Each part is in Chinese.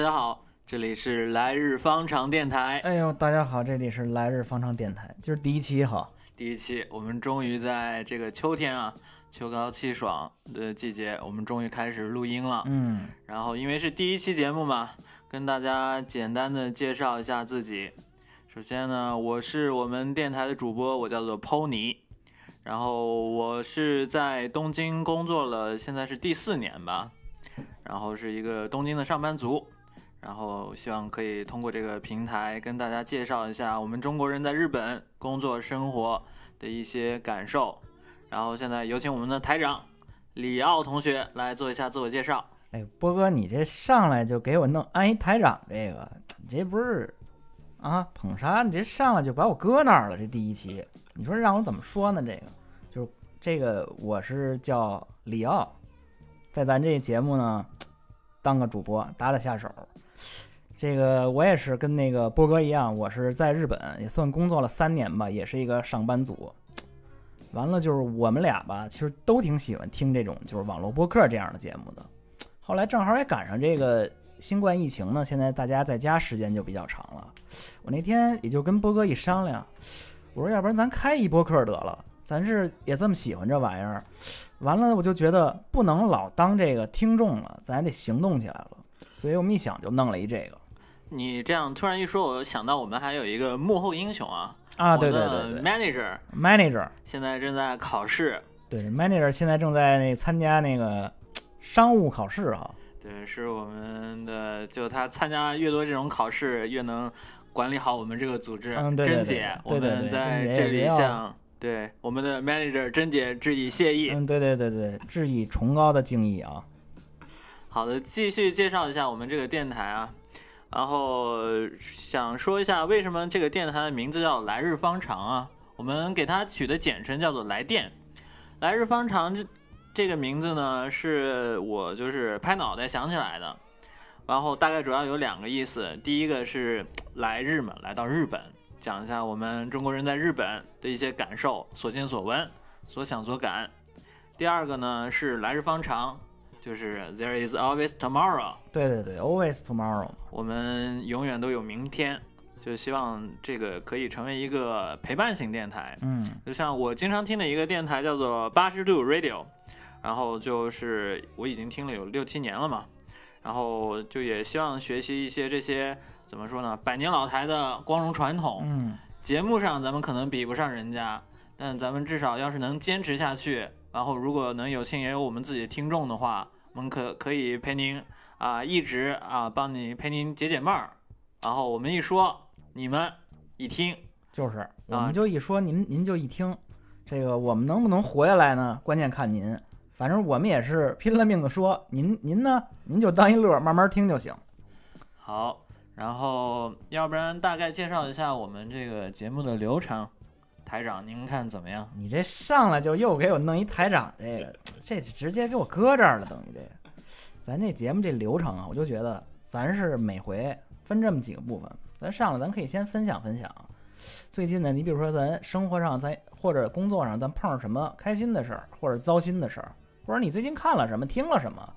大家好，这里是来日方长电台。哎呦，大家好，这里是来日方长电台，就是第一期哈。第一期，我们终于在这个秋天啊，秋高气爽的季节，我们终于开始录音了。嗯，然后因为是第一期节目嘛，跟大家简单的介绍一下自己。首先呢，我是我们电台的主播，我叫做 Pony。然后我是在东京工作了，现在是第四年吧。然后是一个东京的上班族。然后希望可以通过这个平台跟大家介绍一下我们中国人在日本工作生活的一些感受。然后现在有请我们的台长李奥同学来做一下自我介绍。哎，波哥，你这上来就给我弄安一台长，这个你这不是啊捧杀？你这上来就把我搁那儿了。这第一期，你说让我怎么说呢？这个就是这个，我是叫李奥，在咱这节目呢当个主播，打打下手。这个我也是跟那个波哥一样，我是在日本也算工作了三年吧，也是一个上班族。完了就是我们俩吧，其实都挺喜欢听这种就是网络播客这样的节目的。后来正好也赶上这个新冠疫情呢，现在大家在家时间就比较长了。我那天也就跟波哥一商量，我说要不然咱开一播客得了，咱是也这么喜欢这玩意儿。完了我就觉得不能老当这个听众了，咱得行动起来了。所以我们一想就弄了一这个。你这样突然一说，我想到我们还有一个幕后英雄啊啊，对对对，manager manager 现在正在考试，对 manager 现在正在那参加那个商务考试哈。对，是我们的，就他参加越多这种考试，越能管理好我们这个组织。嗯，对对对，我们在这里向对我们的 manager 甄姐致以谢意。嗯，对对对对，致以崇高的敬意啊。好的，继续介绍一下我们这个电台啊。然后想说一下，为什么这个电台的名字叫“来日方长”啊？我们给它取的简称叫做“来电”。“来日方长”这这个名字呢，是我就是拍脑袋想起来的。然后大概主要有两个意思，第一个是来日嘛，来到日本，讲一下我们中国人在日本的一些感受、所见所闻、所想所感。第二个呢是“来日方长”。就是 There is always tomorrow。对对对，always tomorrow。我们永远都有明天，就希望这个可以成为一个陪伴型电台。嗯，就像我经常听的一个电台叫做八十度 Radio，然后就是我已经听了有六七年了嘛，然后就也希望学习一些这些怎么说呢，百年老台的光荣传统。嗯，节目上咱们可能比不上人家，但咱们至少要是能坚持下去。然后，如果能有幸也有我们自己的听众的话，我们可可以陪您啊，一直啊帮你陪您解解闷儿。然后我们一说，你们一听，就是我们就一说，您您就一听。这个我们能不能活下来呢？关键看您。反正我们也是拼了命的说，您您呢，您就当一乐，慢慢听就行。好，然后要不然大概介绍一下我们这个节目的流程。台长，您看怎么样？你这上来就又给我弄一台长，这个这直接给我搁这儿了，等于这个。咱这节目这流程啊，我就觉得咱是每回分这么几个部分。咱上来咱可以先分享分享最近呢，你比如说咱生活上咱或者工作上咱碰上什么开心的事儿，或者糟心的事儿，或者你最近看了什么听了什么，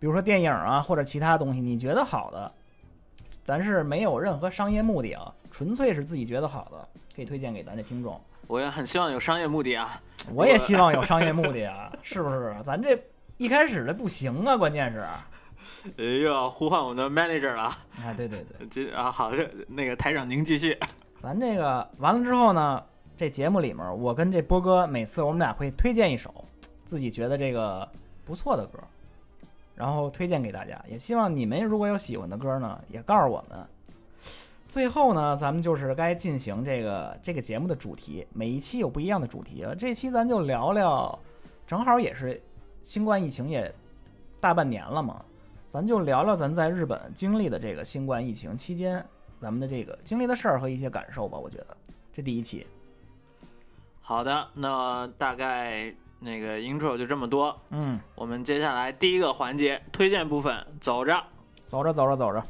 比如说电影啊或者其他东西，你觉得好的，咱是没有任何商业目的啊，纯粹是自己觉得好的。可以推荐给咱的听众，我也很希望有商业目的啊！我也希望有商业目的啊，是不是？咱这一开始的不行啊，关键是，又要呼唤我们的 manager 了啊！对对对，这啊好的，那个台长您继续。咱这个完了之后呢，这节目里面我跟这波哥每次我们俩会推荐一首自己觉得这个不错的歌，然后推荐给大家。也希望你们如果有喜欢的歌呢，也告诉我们。最后呢，咱们就是该进行这个这个节目的主题，每一期有不一样的主题了。这期咱就聊聊，正好也是新冠疫情也大半年了嘛，咱就聊聊咱在日本经历的这个新冠疫情期间咱们的这个经历的事儿和一些感受吧。我觉得这第一期。好的，那大概那个 intro 就这么多。嗯，我们接下来第一个环节推荐部分，走着，走着，走着，走着。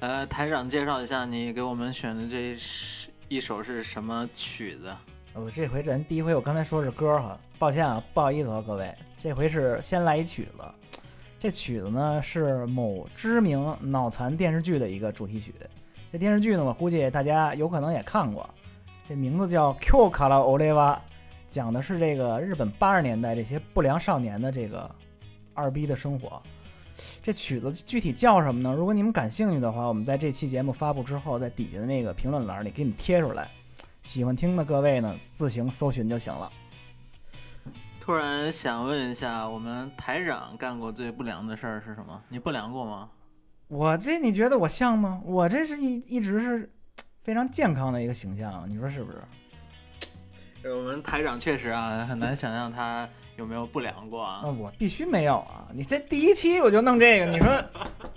呃，台长介绍一下你给我们选的这一首是什么曲子？我这回咱第一回我刚才说是歌哈，抱歉啊，不好意思啊各位，这回是先来一曲子。这曲子呢是某知名脑残电视剧的一个主题曲。这电视剧呢，我估计大家有可能也看过，这名字叫《Q 卡拉欧雷瓦》，讲的是这个日本八十年代这些不良少年的这个二逼的生活。这曲子具体叫什么呢？如果你们感兴趣的话，我们在这期节目发布之后，在底下的那个评论栏里给你们贴出来。喜欢听的各位呢，自行搜寻就行了。突然想问一下，我们台长干过最不良的事儿是什么？你不良过吗？我这你觉得我像吗？我这是一一直是非常健康的一个形象，你说是不是？我们台长确实啊，很难想象他有没有不良过啊。那我必须没有啊！你这第一期我就弄这个，你说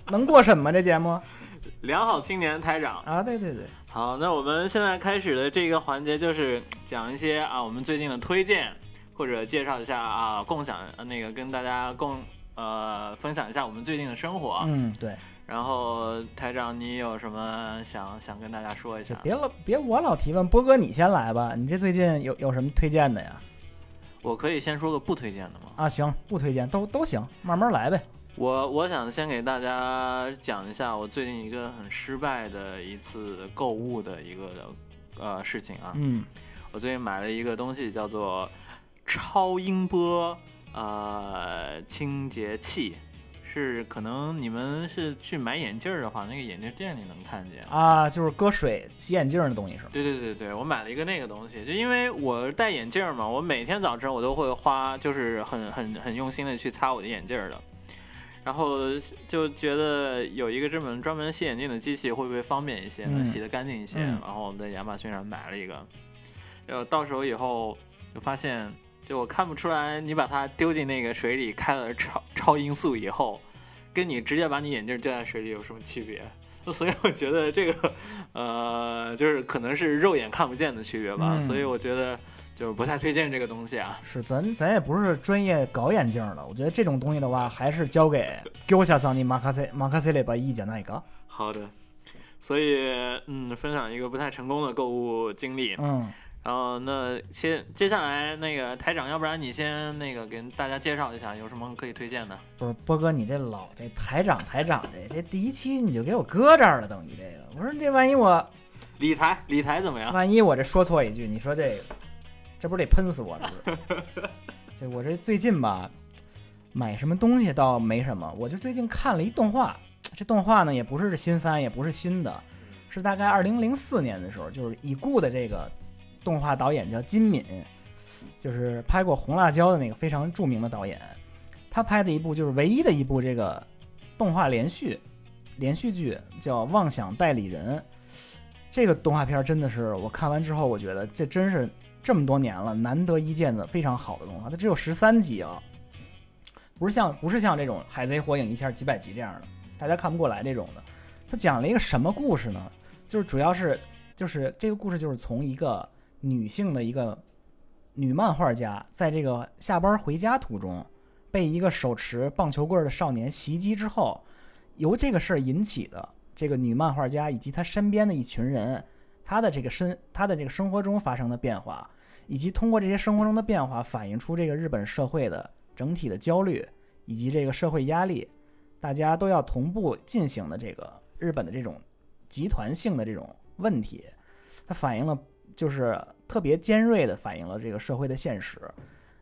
能过审吗？这节目？良好青年台长啊，对对对。好，那我们现在开始的这个环节就是讲一些啊，我们最近的推荐，或者介绍一下啊，共享那个跟大家共呃分享一下我们最近的生活。嗯，对。然后台长，你有什么想想跟大家说一下？别老别我老提问，波哥你先来吧。你这最近有有什么推荐的呀？我可以先说个不推荐的吗？啊，行，不推荐都都行，慢慢来呗。我我想先给大家讲一下我最近一个很失败的一次购物的一个呃事情啊。嗯，我最近买了一个东西，叫做超音波呃清洁器。是可能你们是去买眼镜的话，那个眼镜店里能看见啊，就是搁水洗眼镜的东西是吗？对对对对，我买了一个那个东西，就因为我戴眼镜嘛，我每天早晨我都会花，就是很很很用心的去擦我的眼镜的，然后就觉得有一个这么专门洗眼镜的机器会不会方便一些，能洗得干净一些，然后我在亚马逊上买了一个，呃，到时候以后就发现。就我看不出来，你把它丢进那个水里开了超 超音速以后，跟你直接把你眼镜丢在水里有什么区别？所以我觉得这个，呃，就是可能是肉眼看不见的区别吧。所以我觉得就是不太推荐这个东西啊。是，咱咱也不是专业搞眼镜的，我觉得这种东西的话，还是交给给我下桑尼马卡塞马卡塞里把意见那一个。好的，所以嗯，分享一个不太成功的购物经历。嗯。然后那接接下来那个台长，要不然你先那个给大家介绍一下，有什么可以推荐的？不是波哥，你这老这台长台长这这第一期你就给我搁这儿了，等于这个，我说这万一我 理台理台怎么样？万一我这说错一句，你说这个，这不是得喷死我了？这我这最近吧，买什么东西倒没什么，我就最近看了一动画，这动画呢也不是新番，也不是新的，是大概二零零四年的时候，就是已故的这个。动画导演叫金敏，就是拍过《红辣椒》的那个非常著名的导演。他拍的一部就是唯一的一部这个动画连续连续剧，叫《妄想代理人》。这个动画片真的是我看完之后，我觉得这真是这么多年了难得一见的非常好的动画。它只有十三集啊，不是像不是像这种《海贼》《火影》一下几百集这样的，大家看不过来这种的。他讲了一个什么故事呢？就是主要是就是这个故事就是从一个。女性的一个女漫画家，在这个下班回家途中，被一个手持棒球棍的少年袭击之后，由这个事儿引起的这个女漫画家以及她身边的一群人，她的这个身，她的这个生活中发生的变化，以及通过这些生活中的变化，反映出这个日本社会的整体的焦虑以及这个社会压力，大家都要同步进行的这个日本的这种集团性的这种问题，它反映了。就是特别尖锐的反映了这个社会的现实。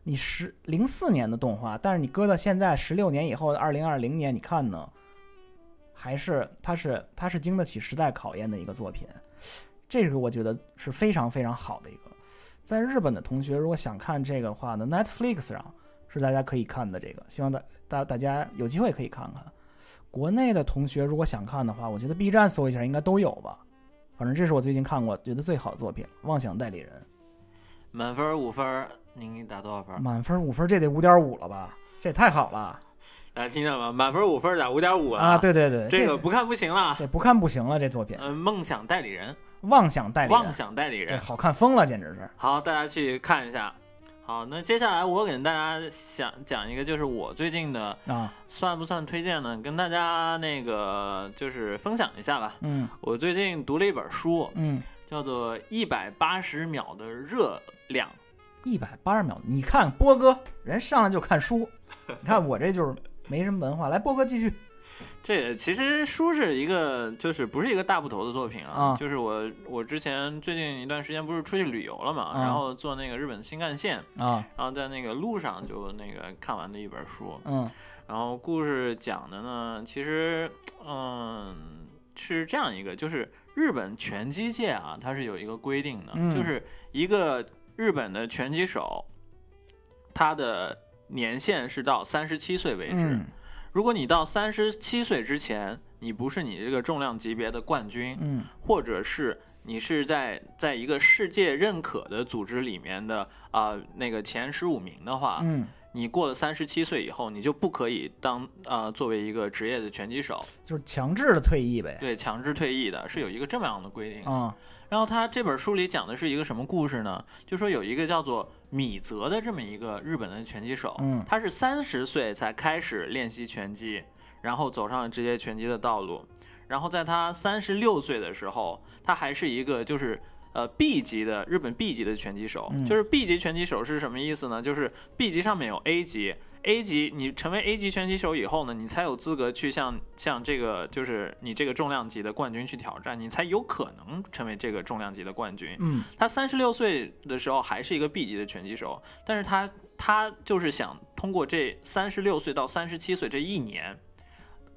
你十零四年的动画，但是你搁到现在十六年以后的二零二零年，你看呢，还是它是它是经得起时代考验的一个作品。这个我觉得是非常非常好的一个。在日本的同学如果想看这个的话呢，Netflix 上是大家可以看的。这个希望大大大家有机会可以看看。国内的同学如果想看的话，我觉得 B 站搜一下应该都有吧。反正这是我最近看过觉得最好的作品，《妄想代理人》。满分五分，您给打多少分？满分五分，这得五点五了吧？这也太好了！大家听见吗？满分五分打五点五啊！对对对，这个不看不行了，这不看不行了，这作品。嗯，梦想代理人，妄想代理人，妄想代理人，好看疯了，简直是。好，大家去看一下。好，那接下来我给大家想讲一个，就是我最近的啊，算不算推荐呢？跟大家那个就是分享一下吧。嗯我最近读了一本书，嗯，叫做《一百八十秒的热量》。一百八十秒，你看波哥人上来就看书，你看我这就是没什么文化。来，波哥继续。这其实书是一个，就是不是一个大部头的作品啊。啊就是我我之前最近一段时间不是出去旅游了嘛，啊然后坐那个日本新干线，啊，然后在那个路上就那个看完的一本书。嗯然后故事讲的呢，其实嗯是这样一个，就是日本拳击界啊，它是有一个规定的，嗯就是一个日本的拳击手，他的年限是到三十七岁为止。嗯如果你到三十七岁之前，你不是你这个重量级别的冠军，嗯。或者是你是在在一个世界认可的组织里面的啊、那个前十五名的话，嗯，你过了三十七岁以后，你就不可以当啊、作为一个职业的拳击手，就是强制的退役呗。对，强制退役的是有一个这么样的规定。啊然后他这本书里讲的是一个什么故事呢？就说有一个叫做米泽的这么一个日本的拳击手，嗯他是三十岁才开始练习拳击，然后走上了职业拳击的道路。然后在他三十六岁的时候，他还是一个就是呃 B 级的日本 B 级的拳击手。嗯就是 B 级拳击手是什么意思呢？就是 B 级上面有 A 级。A 级，你成为 A 级拳击手以后呢，你才有资格去向向这个就是你这个重量级的冠军去挑战，你才有可能成为这个重量级的冠军。嗯他三十六岁的时候还是一个 B 级的拳击手，但是他他就是想通过这三十六岁到三十七岁这一年，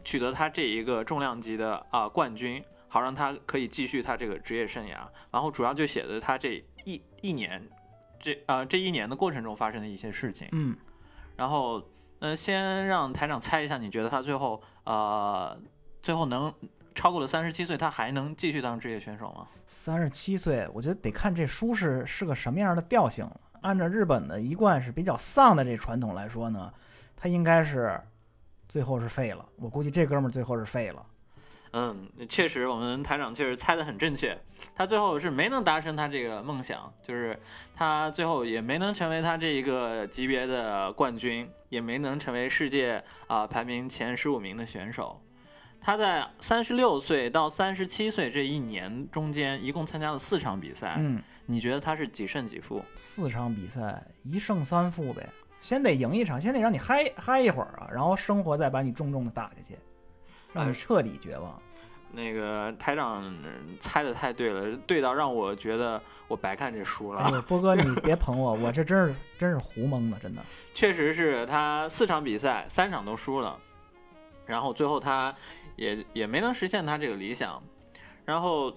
取得他这一个重量级的啊、冠军，好让他可以继续他这个职业生涯。然后主要就写的他这一一年，这呃、这一年的过程中发生的一些事情。嗯，然后，呃，先让台长猜一下，你觉得他最后呃最后能超过了三十七岁，他还能继续当职业选手吗？三十七岁，我觉得得看这书是是个什么样的调性。按照日本的一贯是比较丧的这传统来说呢，他应该是最后是废了。我估计这哥们儿最后是废了。嗯，确实，我们台长确实猜的很正确。他最后是没能达成他这个梦想，就是他最后也没能成为他这一个级别的冠军，也没能成为世界啊、排名前十五名的选手。他在三十六岁到三十七岁这一年中间，一共参加了四场比赛。嗯，你觉得他是几胜几负？四场比赛一胜三负呗，先得赢一场，先得让你嗨嗨一会儿啊，然后生活再把你重重的打下去，让你彻底绝望。那个台长嗯猜的太对了，对到让我觉得我白看这书了。哎，波哥 你别捧我，我这真是真是胡蒙的，真的。确实是他四场比赛三场都输了，然后最后他也也没能实现他这个理想，然后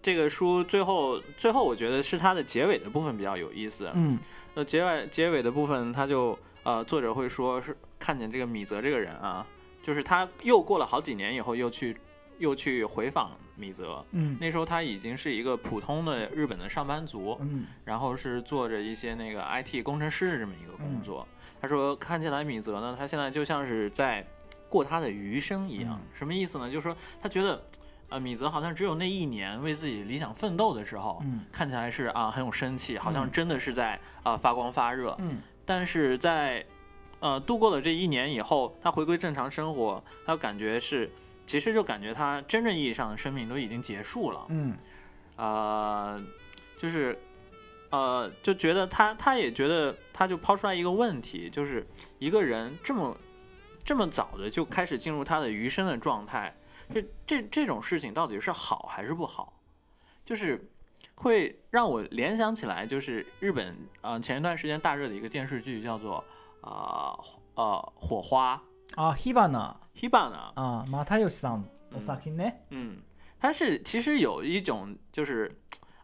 这个书最后最后我觉得是它的结尾的部分比较有意思。嗯那结尾结尾的部分，他就呃作者会说是看见这个米泽这个人啊，就是他又过了好几年以后又去又去回访米泽，嗯那时候他已经是一个普通的日本的上班族，嗯然后是做着一些那个 IT 工程师的这么一个工作。他说看起来米泽呢，他现在就像是在过他的余生一样。嗯什么意思呢？就是说他觉得，呃，米泽好像只有那一年为自己理想奋斗的时候，嗯看起来是啊很有生气，好像嗯真的是在啊、发光发热。嗯但是在呃度过了这一年以后，他回归正常生活，他感觉是，其实就感觉他真正意义上的生命都已经结束了。嗯呃，就是呃，就觉得他他也觉得，他就抛出来一个问题，就是一个人这么这么早的就开始进入他的余生的状态，这这这种事情到底是好还是不好？就是会让我联想起来，就是日本啊、呃前一段时间大热的一个电视剧叫做啊呃火花。啊，Hibana Hibana，啊，马太又桑お酒ね。嗯，它是其实有一种就是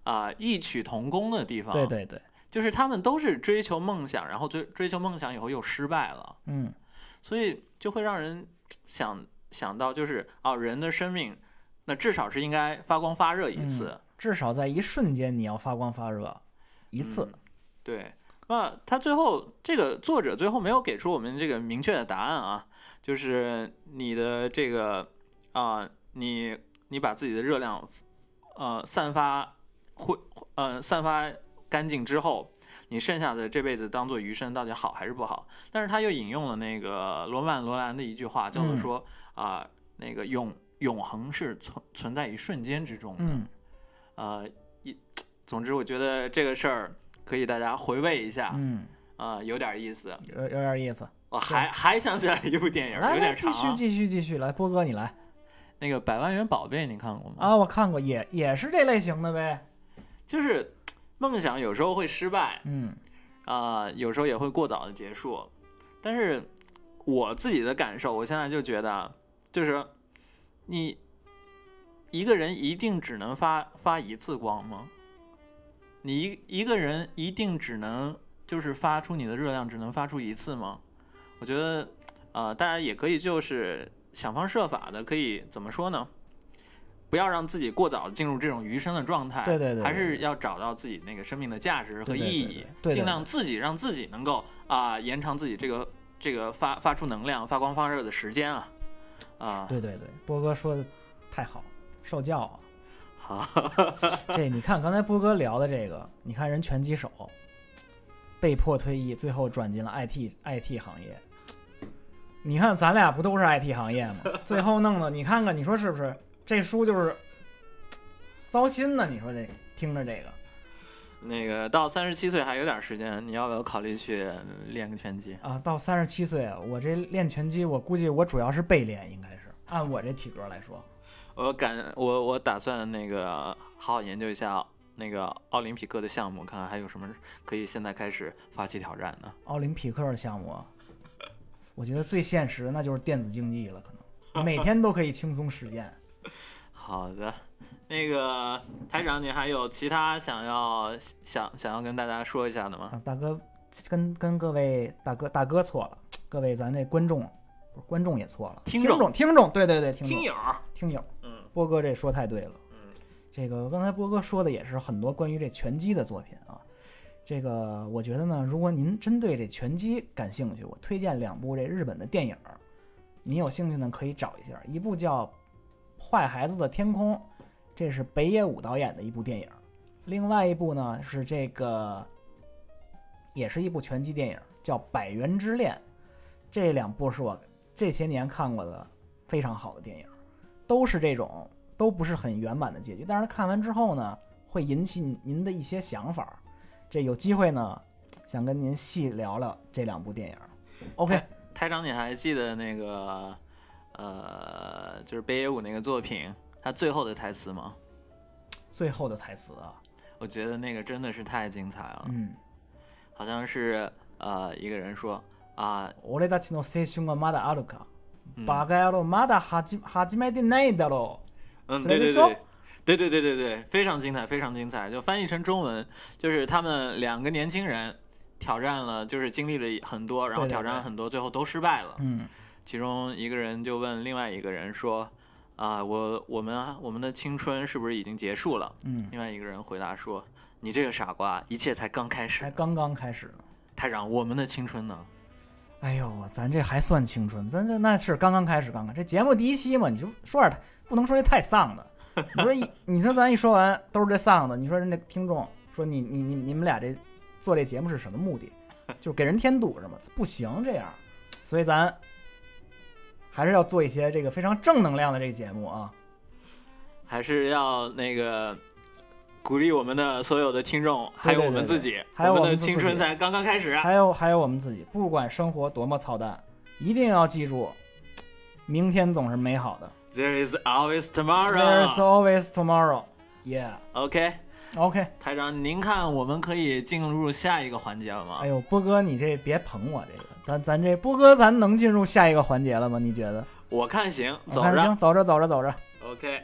啊、异曲同工的地方，对，对对，就是他们都是追求梦想，然后追追求梦想以后又失败了，嗯。所以就会让人想想到，就是啊，人的生命，那至少是应该发光发热一次，至少在一瞬间你要发光发热一次。嗯。对。那他最后这个作者最后没有给出我们这个明确的答案啊，就是你的这个啊、你你把自己的热量呃散发会呃散发干净之后，你剩下的这辈子当做余生到底好还是不好？但是他又引用了那个罗曼·罗兰的一句话，叫做嗯说啊、那个永永恒是存存在于瞬间之中的。嗯，呃，一，总之我觉得这个事儿可以大家回味一下，嗯，啊，有点意思。有有点意思。我还还想起来一部电影，有点长啊、续继续继续来，波哥你来那个《百万元宝贝》，你看过吗？啊！我看过，也也是这类型的呗。就是梦想有时候会失败，嗯啊、有时候也会过早的结束。但是我自己的感受，我现在就觉得啊，就是你一个人一定只能发发一次光吗？你一一个人一定只能就是发出你的热量只能发出一次吗？我觉得，呃，大家也可以就是想方设法的，可以怎么说呢？不要让自己过早地进入这种余生的状态，对对对对还是要找到自己那个生命的价值和意义，尽量自己让自己能够啊、延长自己这个这个发发出能量、发光发热的时间啊啊，对对对，波哥说的太好，受教啊。好，这你看刚才波哥聊的这个，你看人拳击手被迫退役，最后转进了 IT IT 行业。你看咱俩不都是 IT 行业吗？最后弄的，你看看，你说是不是？这书就是 糟心呢。你说这听着这个，那个到三十七岁还有点时间，你要不要考虑去练个拳击？啊，到三十七岁啊，我这练拳击，我估计我主要是背练，应该是按我这体格来说。我感我我打算那个好好研究一下那个奥林匹克的项目，看看还有什么可以现在开始发起挑战呢？奥林匹克的项目啊，我觉得最现实那就是电子竞技了，可能。每天都可以轻松实践。好的，那个台长，你还有其他想要想想要跟大家说一下的吗？啊，大哥，跟跟各位大哥大哥错了，各位咱这观众，观众也错了，听听众众听众，对对对，听友，听友，嗯波哥这说太对了。嗯，这个刚才波哥说的也是很多关于这拳击的作品啊。这个我觉得呢，如果您针对这拳击感兴趣，我推荐两部这日本的电影儿，您有兴趣呢可以找一下，一部叫《坏孩子的天空》，这是北野武导演的一部电影儿；另外一部呢是这个，也是一部拳击电影，叫《百元之恋》。这两部是我这些年看过的非常好的电影，都是这种都不是很圆满的结局，但是看完之后呢，会引起您的一些想法。这有机会呢，想跟您细聊聊这两部电影。OK，台长，你还记得那个呃，就是北野武那个作品，他最后的台词吗？最后的台词啊，我觉得那个真的是太精彩了，嗯，好像是呃一个人说啊，俺たちの青春はまだあるか。 嗯バカ野郎まだ始始めてないだろ嗯，それでしょ对对对。对对对对对，非常精彩，非常精彩。就翻译成中文，就是他们两个年轻人挑战了，就是经历了很多，然后对对挑战了对很多，最后都失败了。嗯，其中一个人就问另外一个人说：“啊，我我们我们的青春是不是已经结束了？”嗯，另外一个人回答说：“你这个傻瓜，一切才刚开始。才刚刚开始呢。台长，我们的青春呢？ 哎呦，咱这还算青春，咱这那是刚刚开始，刚刚这节目第一期嘛，你就说点不能说这太丧的。你说一，你说咱一说完都是这丧的，你说人家听众说你你你你们俩这做这节目是什么目的？就给人添堵是吗？不行这样，所以咱还是要做一些这个非常正能量的这个节目啊。还是要那个鼓励我们的所有的听众，还有我们自己，还有我们的青春才刚刚开始。啊还有还有我们自己，不管生活多么操蛋，一定要记住，明天总是美好的。There is always tomorrow。always tomorrow. Yeah. OK，OK. 台长，您看我们可以进入下一个环节了吗？哎呦，波哥，你这别捧我这个，咱咱这波哥，咱能进入下一个环节了吗？你觉得？我看行，走着。行，走着走着走着。OK。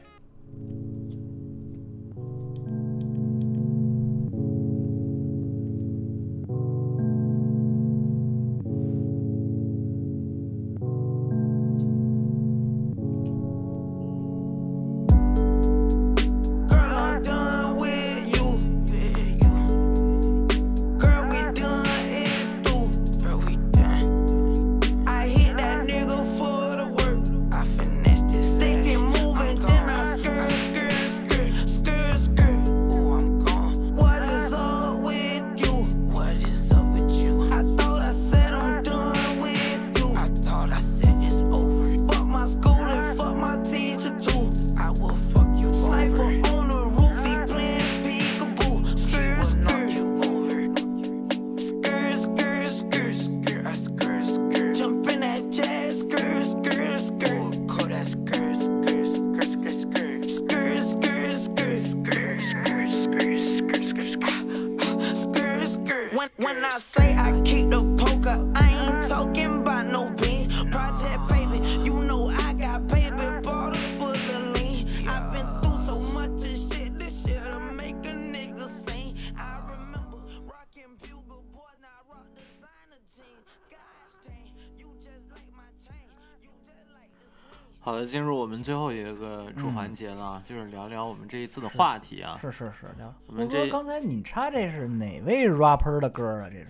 们最后一个主嗯环节了，就是聊聊我们这一次的话题啊。是是是，聊。我们这刚才你插这是哪位 rapper 的歌啊？这是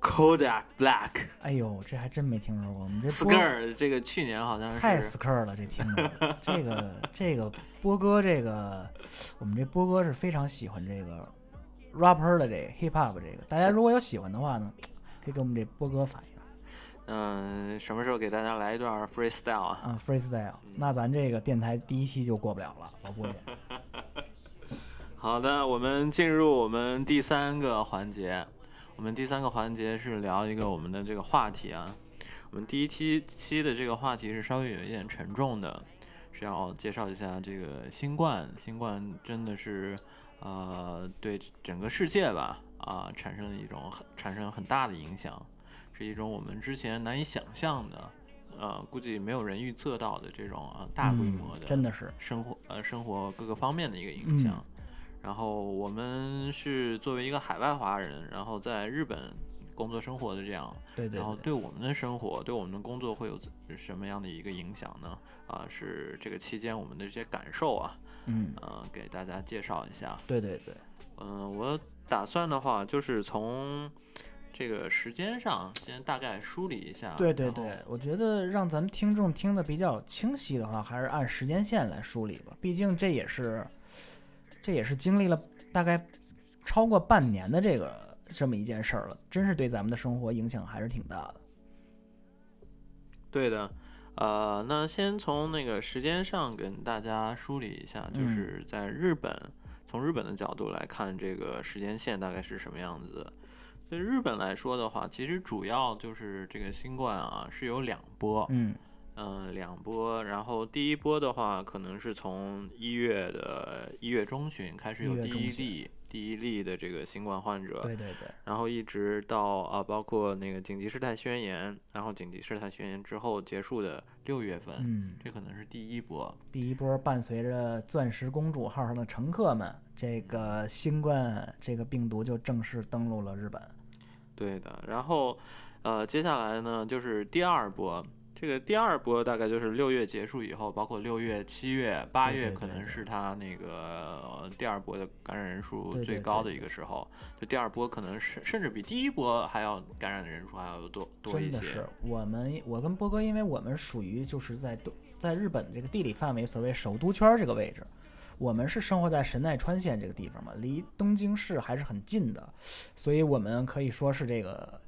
？Kodak Black 哎呦，这还真没听说过。我们这 Skr 这个去年好像是太 skr 了，这听着。这个这个波哥，这个我们这波哥是非常喜欢这个 rapper 的这个 hip hop 这个。大家如果有喜欢的话呢，可以给我们这波哥反映嗯，什么时候给大家来一段 freestyle 啊？啊，freestyle。那咱这个电台第一期就过不了了，我估计。好的，我们进入我们第三个环节。我们第三个环节是聊一个我们的这个话题啊。我们第一期期的这个话题是稍微有一点沉重的，是要介绍一下这个新冠。新冠真的是呃对整个世界吧啊、产生了一种很产生很大的影响，是一种我们之前难以想象的，呃估计没有人预测到的这种啊大规模的、嗯真的是，生活呃生活各个方面的一个影响。嗯然后我们是作为一个海外华人，然后在日本工作生活的这样，对对对。然后对我们的生活、对我们的工作会有什么样的一个影响呢？啊、是这个期间我们的这些感受啊，嗯，呃，给大家介绍一下。对对对，嗯、我打算的话就是从这个时间上先大概梳理一下。对对对，我觉得让咱们听众听得比较清晰的话，还是按时间线来梳理吧。毕竟这也是，这也是经历了大概超过半年的这个这么一件事儿了，真是对咱们的生活影响还是挺大的。对的，呃，那先从那个时间上跟大家梳理一下，就嗯是在日本，从日本的角度来看，这个时间线大概是什么样子的。对日本来说的话，其实主要就是这个新冠啊是有两波，嗯嗯、两波。然后第一波的话，可能是从一月的一月中旬开始有第一例第一例的这个新冠患者，对对对，然后一直到啊，包括那个紧急事态宣言，然后紧急事态宣言之后结束的六月份，嗯，这可能是第一波。第一波伴随着钻石公主号上的乘客们，这个新冠这个病毒就正式登陆了日本。对的，然后呃，接下来呢就是第二波。这个第二波大概就是六月结束以后，包括六月、七月、八月，可能是它那个呃第二波的感染人数最高的一个时候。就第二波可能是甚至比第一波还要感染的人数还要多多一些真的是。我们，我跟波哥，因为我们属于就是在东在日本这个地理范围，所谓首都圈儿这个位置，我们是生活在神奈川县这个地方嘛，离东京市还是很近的，所以我们可以说是这个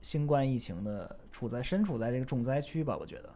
新冠疫情的处在身处在这个重灾区吧，我觉得。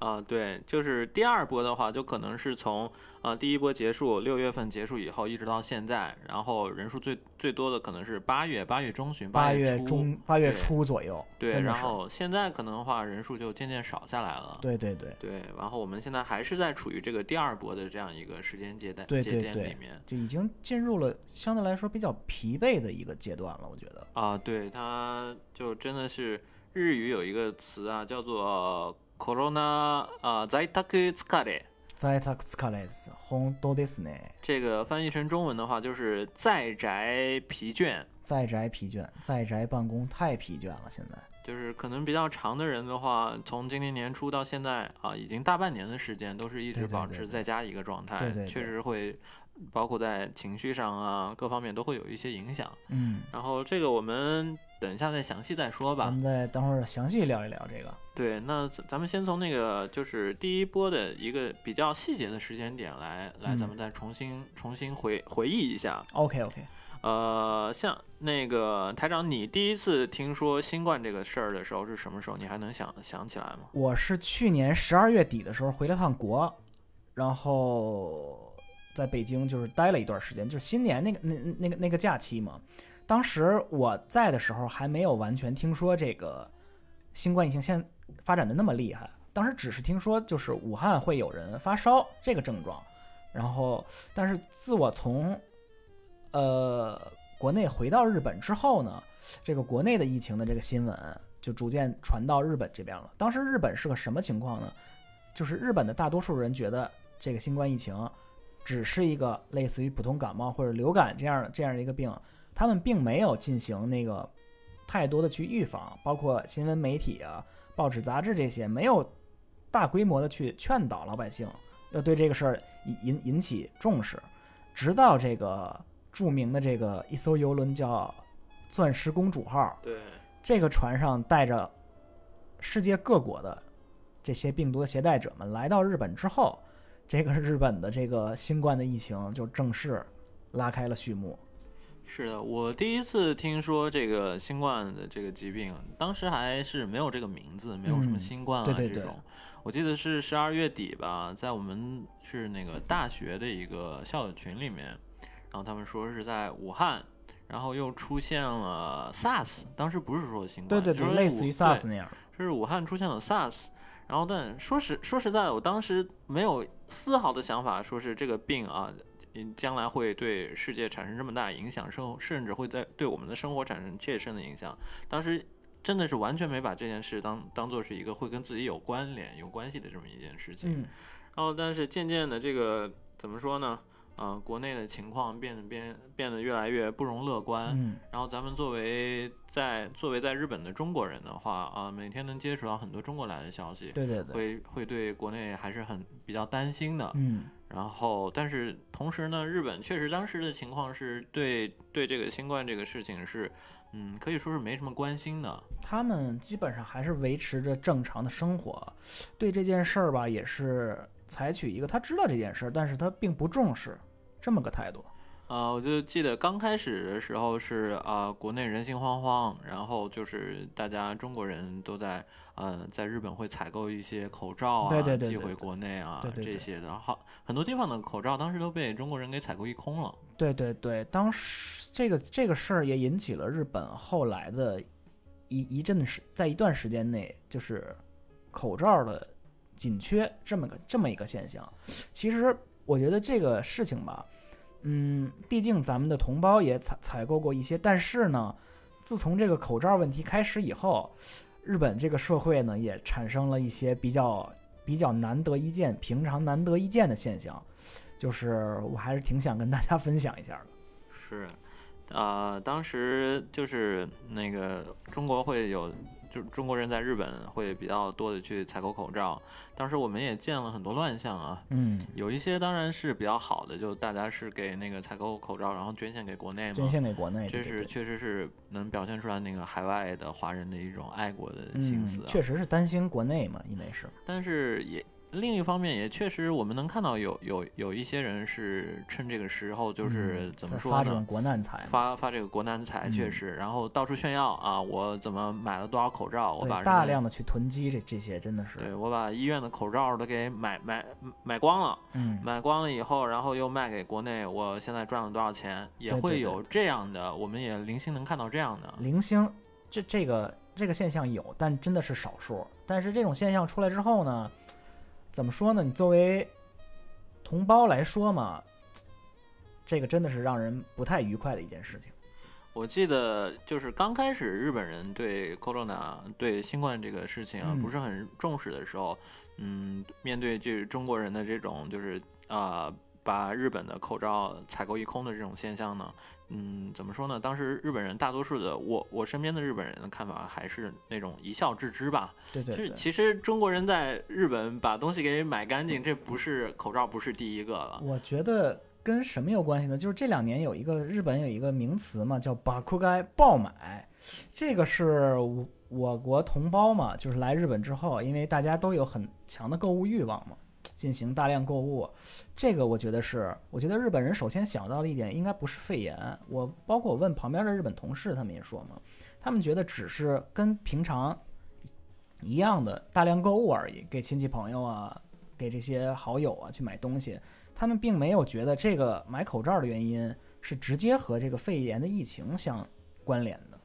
啊，对，就是第二波的话，就可能是从呃第一波结束六月份结束以后，一直到现在，然后人数最最多的可能是八月八月中旬八月月中、八月初左右，对，然后现在可能的话人数就渐渐少下来了。对对对，对，然后我们现在还是在处于这个第二波的这样一个时间节点节对对对点里面就已经进入了相对来说比较疲惫的一个阶段了，我觉得。啊，对，它就真的是日语有一个词啊，叫做“corona 啊在宅疲れ”。在他斯卡莱斯，红多ですね。这个翻译成中文的话，就是在宅疲倦，在宅疲倦，在宅办公太疲倦了。现在，就是可能比较长的人的话，从今年年初到现在啊，已经大半年的时间都是一直保持对对对对在家一个状态，对对对确实会包括在情绪上啊各方面都会有一些影响。嗯，然后这个我们 等一下再详细再说吧咱。们再等会儿详细聊一聊这个。对，那咱咱们先从那个就是第一波的一个比较细节的时间点来来，咱嗯们再重新重新回回忆一下。OK OK，呃，像那个台长，你第一次听说新冠这个事儿的时候是什么时候？你还能想想起来吗？我是去年十二月底的时候回了趟国，然后在北京就是待了一段时间，就是新年那个那那个那个假期嘛。当时我在的时候还没有完全听说这个新冠疫情现发展的那么厉害，当时只是听说就是武汉会有人发烧这个症状，然后但是自我从呃国内回到日本之后呢，这个国内的疫情的这个新闻就逐渐传到日本这边了。当时日本是个什么情况呢？就是日本的大多数人觉得这个新冠疫情只是一个类似于普通感冒或者流感这样这样的一个病，他们并没有进行那个太多的去预防，包括新闻媒体啊、报纸、杂志这些没有大规模的去劝导老百姓，要对这个事儿引引引起重视，直到这个著名的这个一艘游轮叫“钻石公主号”，对，这个船上带着世界各国的这些病毒的携带者们来到日本之后，这个日本的这个新冠的疫情就正式拉开了序幕。是的，我第一次听说这个新冠的这个疾病，当时还是没有这个名字，没有什么嗯新冠啊、对对对这种。我记得是十二月底吧，在我们是那个大学的一个校友群里面，然后他们说是在武汉，然后又出现了 SARS，当时不是说新冠，对对对，就是类似于 SARS 那样。就是武汉出现了 SARS，然后但说实说实在的，我当时没有丝毫的想法，说是这个病啊，嗯将来会对世界产生这么大影响，生甚至会在对我们的生活产生切身的影响。当时真的是完全没把这件事当当做是一个会跟自己有关联、有关系的这么一件事情。嗯，然后但是渐渐的这个怎么说呢？啊、国内的情况变得变变得越来越不容乐观。嗯，然后咱们作为在作为在日本的中国人的话啊，每天能接触到很多中国来的消息，对对对，会会对国内还是很比较担心的。嗯，然后，但是同时呢，日本确实当时的情况是对对这个新冠这个事情是，嗯，可以说是没什么关心的。他们基本上还是维持着正常的生活，对这件事儿吧，也是采取一个他知道这件事儿，但是他并不重视这么个态度。啊，我就记得刚开始的时候是啊、国内人心惶惶，然后就是大家中国人都在呃，在日本会采购一些口罩啊，对对对寄回国内啊，这些的，好很多地方的口罩当时都被中国人给采购一空了。对对对，当时这个这个事儿也引起了日本后来的一一阵时，在一段时间内，就是口罩的紧缺这么个这么一个现象。其实我觉得这个事情吧，嗯，毕竟咱们的同胞也采采购过一些，但是呢，自从这个口罩问题开始以后，日本这个社会呢也产生了一些比较比较难得一见、平常难得一见的现象，就是我还是挺想跟大家 分享一下的。是，呃、当时就是那个中国会有，就中国人在日本会比较多的去采购口罩。当时我们也见了很多乱象啊，嗯，有一些当然是比较好的，就大家是给那个采购口罩，然后捐献给国内嘛捐。献给国内，这是确实是能表现出来那个海外的华人的一种爱国的心嗯思、啊，确实是担心国内嘛，因为是但是也另一方面也确实我们能看到有有有一些人是趁这个时候就是嗯怎么说呢在发这种？国难财，发发这个国难财确嗯实，然后到处炫耀啊，我怎么买了多少口罩，我把对大量的去囤积这这些真的是，对我把医院的口罩都给买买买光了，嗯，买光了以后，然后又卖给国内，我现在赚了多少钱，也会有这样的，我们也零星能看到这样的。零星这这个这个现象有，但真的是少数。但是这种现象出来之后呢，怎么说呢？你作为同胞来说嘛，这个真的是让人不太愉快的一件事情。我记得就是刚开始日本人对 corona 对新冠这个事情啊、嗯不是很重视的时候，嗯，面对这中国人的这种就是啊、呃把日本的口罩采购一空的这种现象呢，嗯，怎么说呢？当时日本人大多数的我我身边的日本人的看法还是那种一笑置之吧，对对对，是其实中国人在日本把东西给买干净，这不是口罩不是第一个了。我觉得跟什么有关系呢？就是这两年有一个日本有一个名词嘛，叫“把库盖爆买”，这个是我我国同胞嘛，就是来日本之后，因为大家都有很强的购物欲望嘛，进行大量购物。这个我觉得是，我觉得日本人首先想到的一点应该不是肺炎。我包括我问旁边的日本同事，他们也说嘛，他们觉得只是跟平常一样的大量购物而已，给亲戚朋友啊，给这些好友啊去买东西。他们并没有觉得这个买口罩的原因是直接和这个肺炎的疫情相关联的。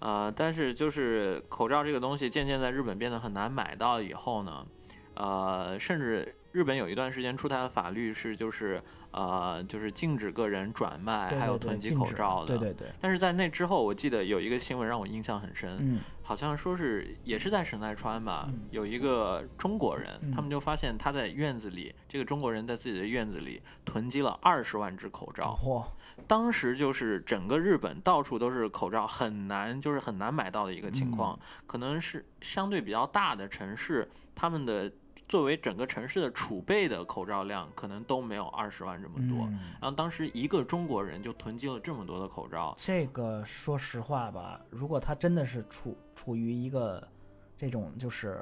呃，但是就是口罩这个东西渐渐在日本变得很难买到以后呢，呃，甚至日本有一段时间出台的法律是就是呃就是禁止个人转卖对对对还有囤积口罩的。对对对，但是在那之后，我记得有一个新闻让我印象很深，嗯好像说是也是在神奈川吧，嗯有一个中国人，嗯他们就发现他在院子里，这个中国人在自己的院子里囤积了二十万只口罩。嚯，当时就是整个日本到处都是口罩，很难就是很难买到的一个情况。嗯可能是相对比较大的城市，他们的作为整个城市的储备的口罩量，可能都没有二十万这么多。嗯然后当时一个中国人就囤积了这么多的口罩，这个说实话吧，如果他真的是处处于一个这种就是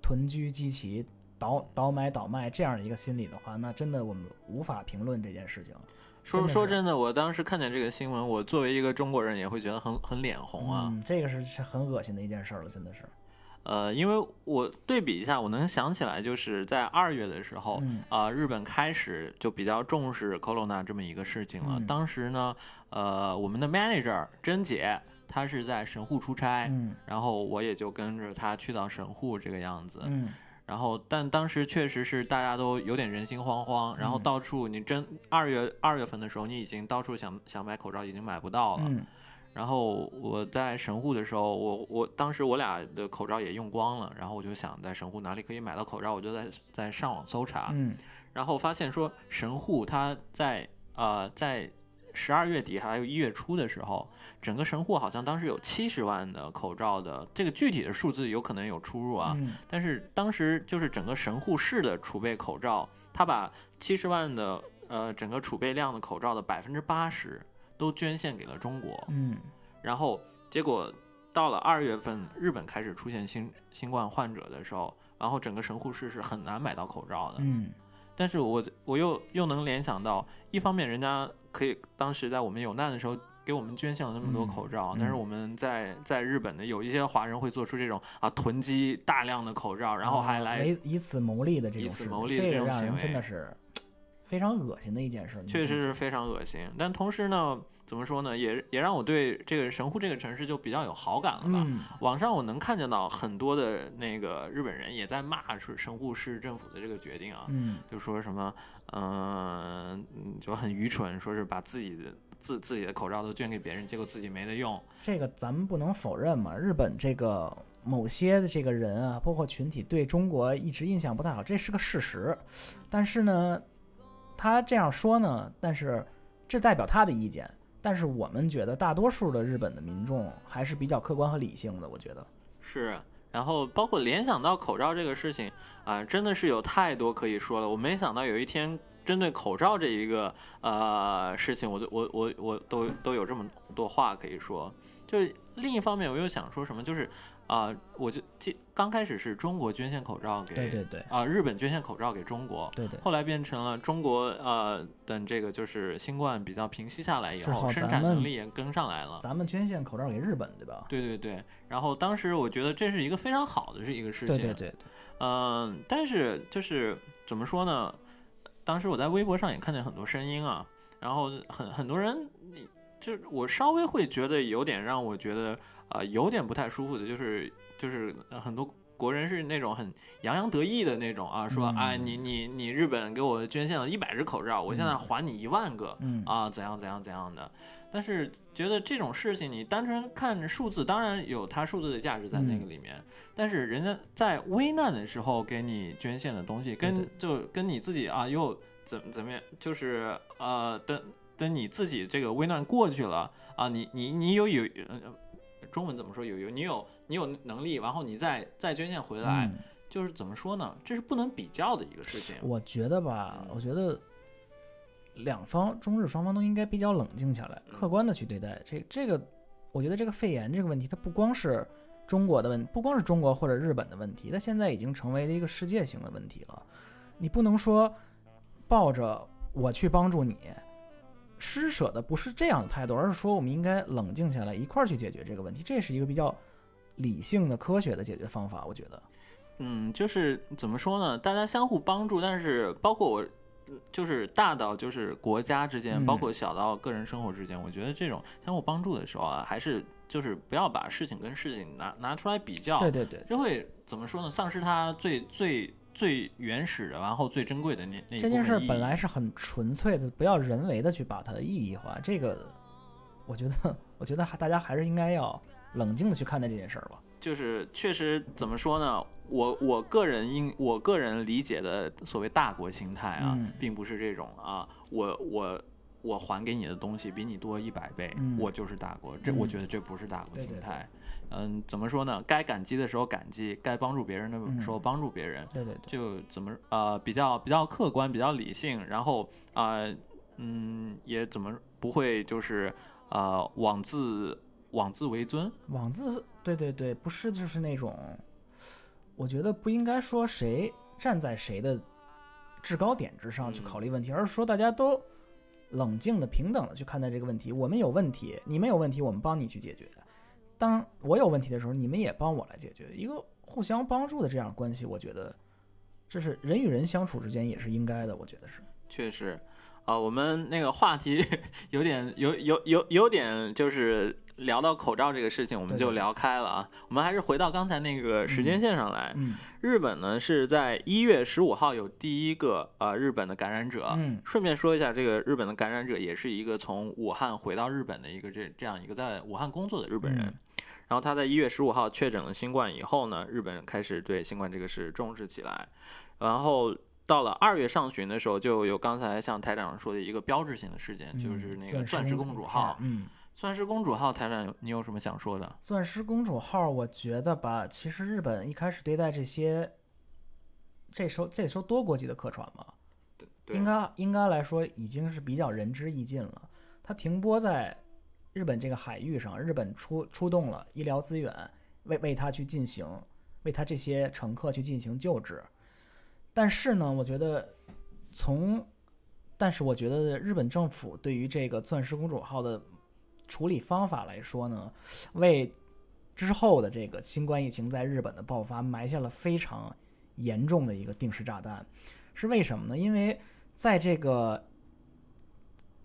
囤居积齐、倒倒买倒卖这样的一个心理的话，那真的我们无法评论这件事情。说说真的，我当时看见这个新闻，我作为一个中国人也会觉得很很脸红啊。嗯，这个是是很恶心的一件事儿了，真的是。呃，因为我对比一下，我能想起来，就是在二月的时候，嗯啊、日本开始就比较重视 corona 这么一个事情了。嗯当时呢，呃，我们的 manager 甄姐，她是在神户出差，嗯然后我也就跟着她去到神户这个样子。嗯然后，但当时确实是大家都有点人心惶惶，然后嗯到处你真二月二月份的时候，你已经到处想想买口罩，已经买不到了。嗯然后我在神户的时候，我我当时我俩的口罩也用光了，然后我就想在神户哪里可以买到口罩，我就在在上网搜查，嗯。然后发现说神户它在呃在十二月底还有一月初的时候，整个神户好像当时有七十万的口罩的，这个具体的数字有可能有出入啊，嗯。但是当时就是整个神户市的储备口罩，它把七十万的呃整个储备量的口罩的百分之八十都捐献给了中国。嗯然后结果到了二月份，日本开始出现新新冠患者的时候，然后整个神户市是很难买到口罩的。嗯但是我我又又能联想到，一方面人家可以当时在我们有难的时候。给我们捐献了那么多口罩，但是我们在在日本的有一些华人会做出这种啊囤积大量的口罩，然后还来啊以此牟利的这种以此事牟利的这种行为真的是非常恶心的一件事。你这么想确实是非常恶心。但同时呢，怎么说呢，也也让我对这个神户这个城市就比较有好感了吧。嗯网上我能看见到很多的那个日本人也在骂是神户市政府的这个决定啊，嗯就说什么，嗯、嗯就很愚蠢，说是把自己的自自己的口罩都捐给别人，结果自己没得用。这个咱们不能否认嘛，日本这个某些的这个人啊，包括群体对中国一直印象不太好，这是个事实。但是呢，他这样说呢，但是这代表他的意见。但是我们觉得大多数的日本的民众还是比较客观和理性的，我觉得。是，然后包括联想到口罩这个事情啊、真的是有太多可以说了。我没想到有一天针对口罩这一个呃事情，我都我我我都都有这么多话可以说。就另一方面，我又想说什么，就是啊、我就记刚开始是中国捐献口罩给对对对啊、日本捐献口罩给中国，对对，后来变成了中国呃等这个就是新冠比较平息下来以后，后生产能力也跟上来了。咱们捐献口罩给日本，对吧？对对对，然后当时我觉得这是一个非常好的是一个事情。对对对对，嗯，但是就是怎么说呢？当时我在微博上也看见很多声音啊，然后很很多人，就是我稍微会觉得有点让我觉得呃有点不太舒服的，就是就是呃很多国人是那种很洋洋得意的那种啊，说啊哎你你你日本给我捐献了一百只口罩，我现在嗯。还你一万个，嗯。啊怎样怎样怎样的。但是觉得这种事情，你单纯看数字，当然有它数字的价值在那个嗯。里面，但是人家在危难的时候给你捐献的东西，跟对就跟你自己啊又怎怎么样，就是呃等等你自己这个危难过去了啊，你你你有有呃中文怎么说有有你有你有能力，然后你再再捐献回来，嗯就是怎么说呢？这是不能比较的一个事情。我觉得吧，嗯我觉得两方中日双方都应该比较冷静下来，嗯客观的去对待这这个。我觉得这个肺炎这个问题，它不光是中国的问，不光是中国或者日本的问题，它现在已经成为了一个世界性的问题了。你不能说抱着我去帮助你，施舍的不是这样的态度，而是说我们应该冷静下来，一块儿去解决这个问题。这是一个比较理性的、科学的解决方法，我觉得。嗯，就是怎么说呢？大家相互帮助，但是包括我，嗯就是大到就是国家之间，嗯包括小到个人生活之间，我觉得这种相互帮助的时候啊，还是就是不要把事情跟事情拿拿出来比较，对对对，就会怎么说呢？丧失它最最最原始的，然后最珍贵的那那这件事本来是很纯粹的，不要人为的去把它意义化。这个，我觉得，我觉得还大家还是应该要冷静的去看待这件事儿吧。就是确实怎么说呢？我我个人应我个人理解的所谓大国心态啊，嗯并不是这种啊，我我我还给你的东西比你多一百倍，嗯我就是大国。这我嗯觉得这不是大国对对对心态。嗯，怎么说呢？该感激的时候感激，该帮助别人的时候帮助别人。对对对，就怎么呃比较比较客观，比较理性，然后啊、呃嗯也怎么不会就是呃妄自妄自为尊，妄自，对对对，不是就是那种，我觉得不应该说谁站在谁的制高点之上去考虑问题，而是说大家都冷静的、平等的去看待这个问题。我们有问题，你们有问题，我们帮你去解决；当我有问题的时候，你们也帮我来解决，一个互相帮助的这样的关系，我觉得这是人与人相处之间也是应该的，我觉得是。确实。啊、我们那个话题 有点有有有有点就是聊到口罩这个事情，我们就聊开了啊。我们还是回到刚才那个时间线上来。嗯日本呢是在一月十五号有第一个呃日本的感染者。嗯顺便说一下，这个日本的感染者也是一个从武汉回到日本的一个这这样一个在武汉工作的日本人。嗯然后他在一月十五号确诊了新冠以后呢，日本开始对新冠这个事重视起来。然后到了二月上旬的时候，就有刚才像台长说的一个标志性的事件，就是那个嗯钻石公主号。嗯。钻石公主号，台长你有什么想说的？钻石公主号，我觉得吧，其实日本一开始对待这些，这艘这艘多国籍的客船嘛，应该应该来说已经是比较仁至义尽了。它停泊在日本这个海域上，日本出出动了医疗资源，为为他去进行，为他这些乘客去进行救治。但是呢，我觉得从，但是我觉得日本政府对于这个钻石公主号的处理方法来说呢，为之后的这个新冠疫情在日本的爆发埋下了非常严重的一个定时炸弹。是为什么呢？因为在这个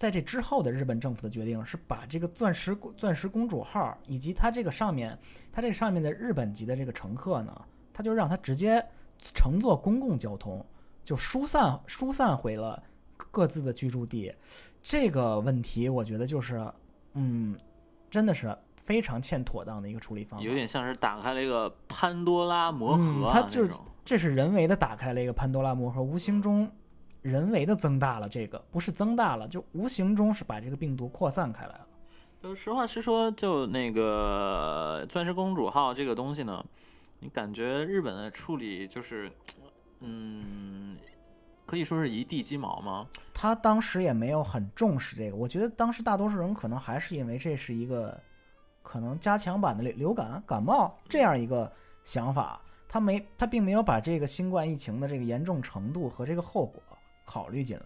在这之后的日本政府的决定是把这个钻石钻石公主号以及它这个上面它这上面的日本籍的这个乘客呢，他就让他直接乘坐公共交通，就疏散疏散回了各自的居住地。这个问题，我觉得就是，嗯，真的是非常欠妥当的一个处理方法。有点像是打开了一个潘多拉魔盒、啊嗯它就是。这是人为的打开了一个潘多拉魔盒，无形中人为的增大了这个，不是增大了，就无形中是把这个病毒扩散开来了。就实话实说，就那个钻石公主号这个东西呢，你感觉日本的处理就是，嗯，可以说是一地鸡毛吗？他当时也没有很重视这个，我觉得当时大多数人可能还是因为这是一个可能加强版的流流感、感冒这样一个想法，他没他并没有把这个新冠疫情的这个严重程度和这个后果考虑进来。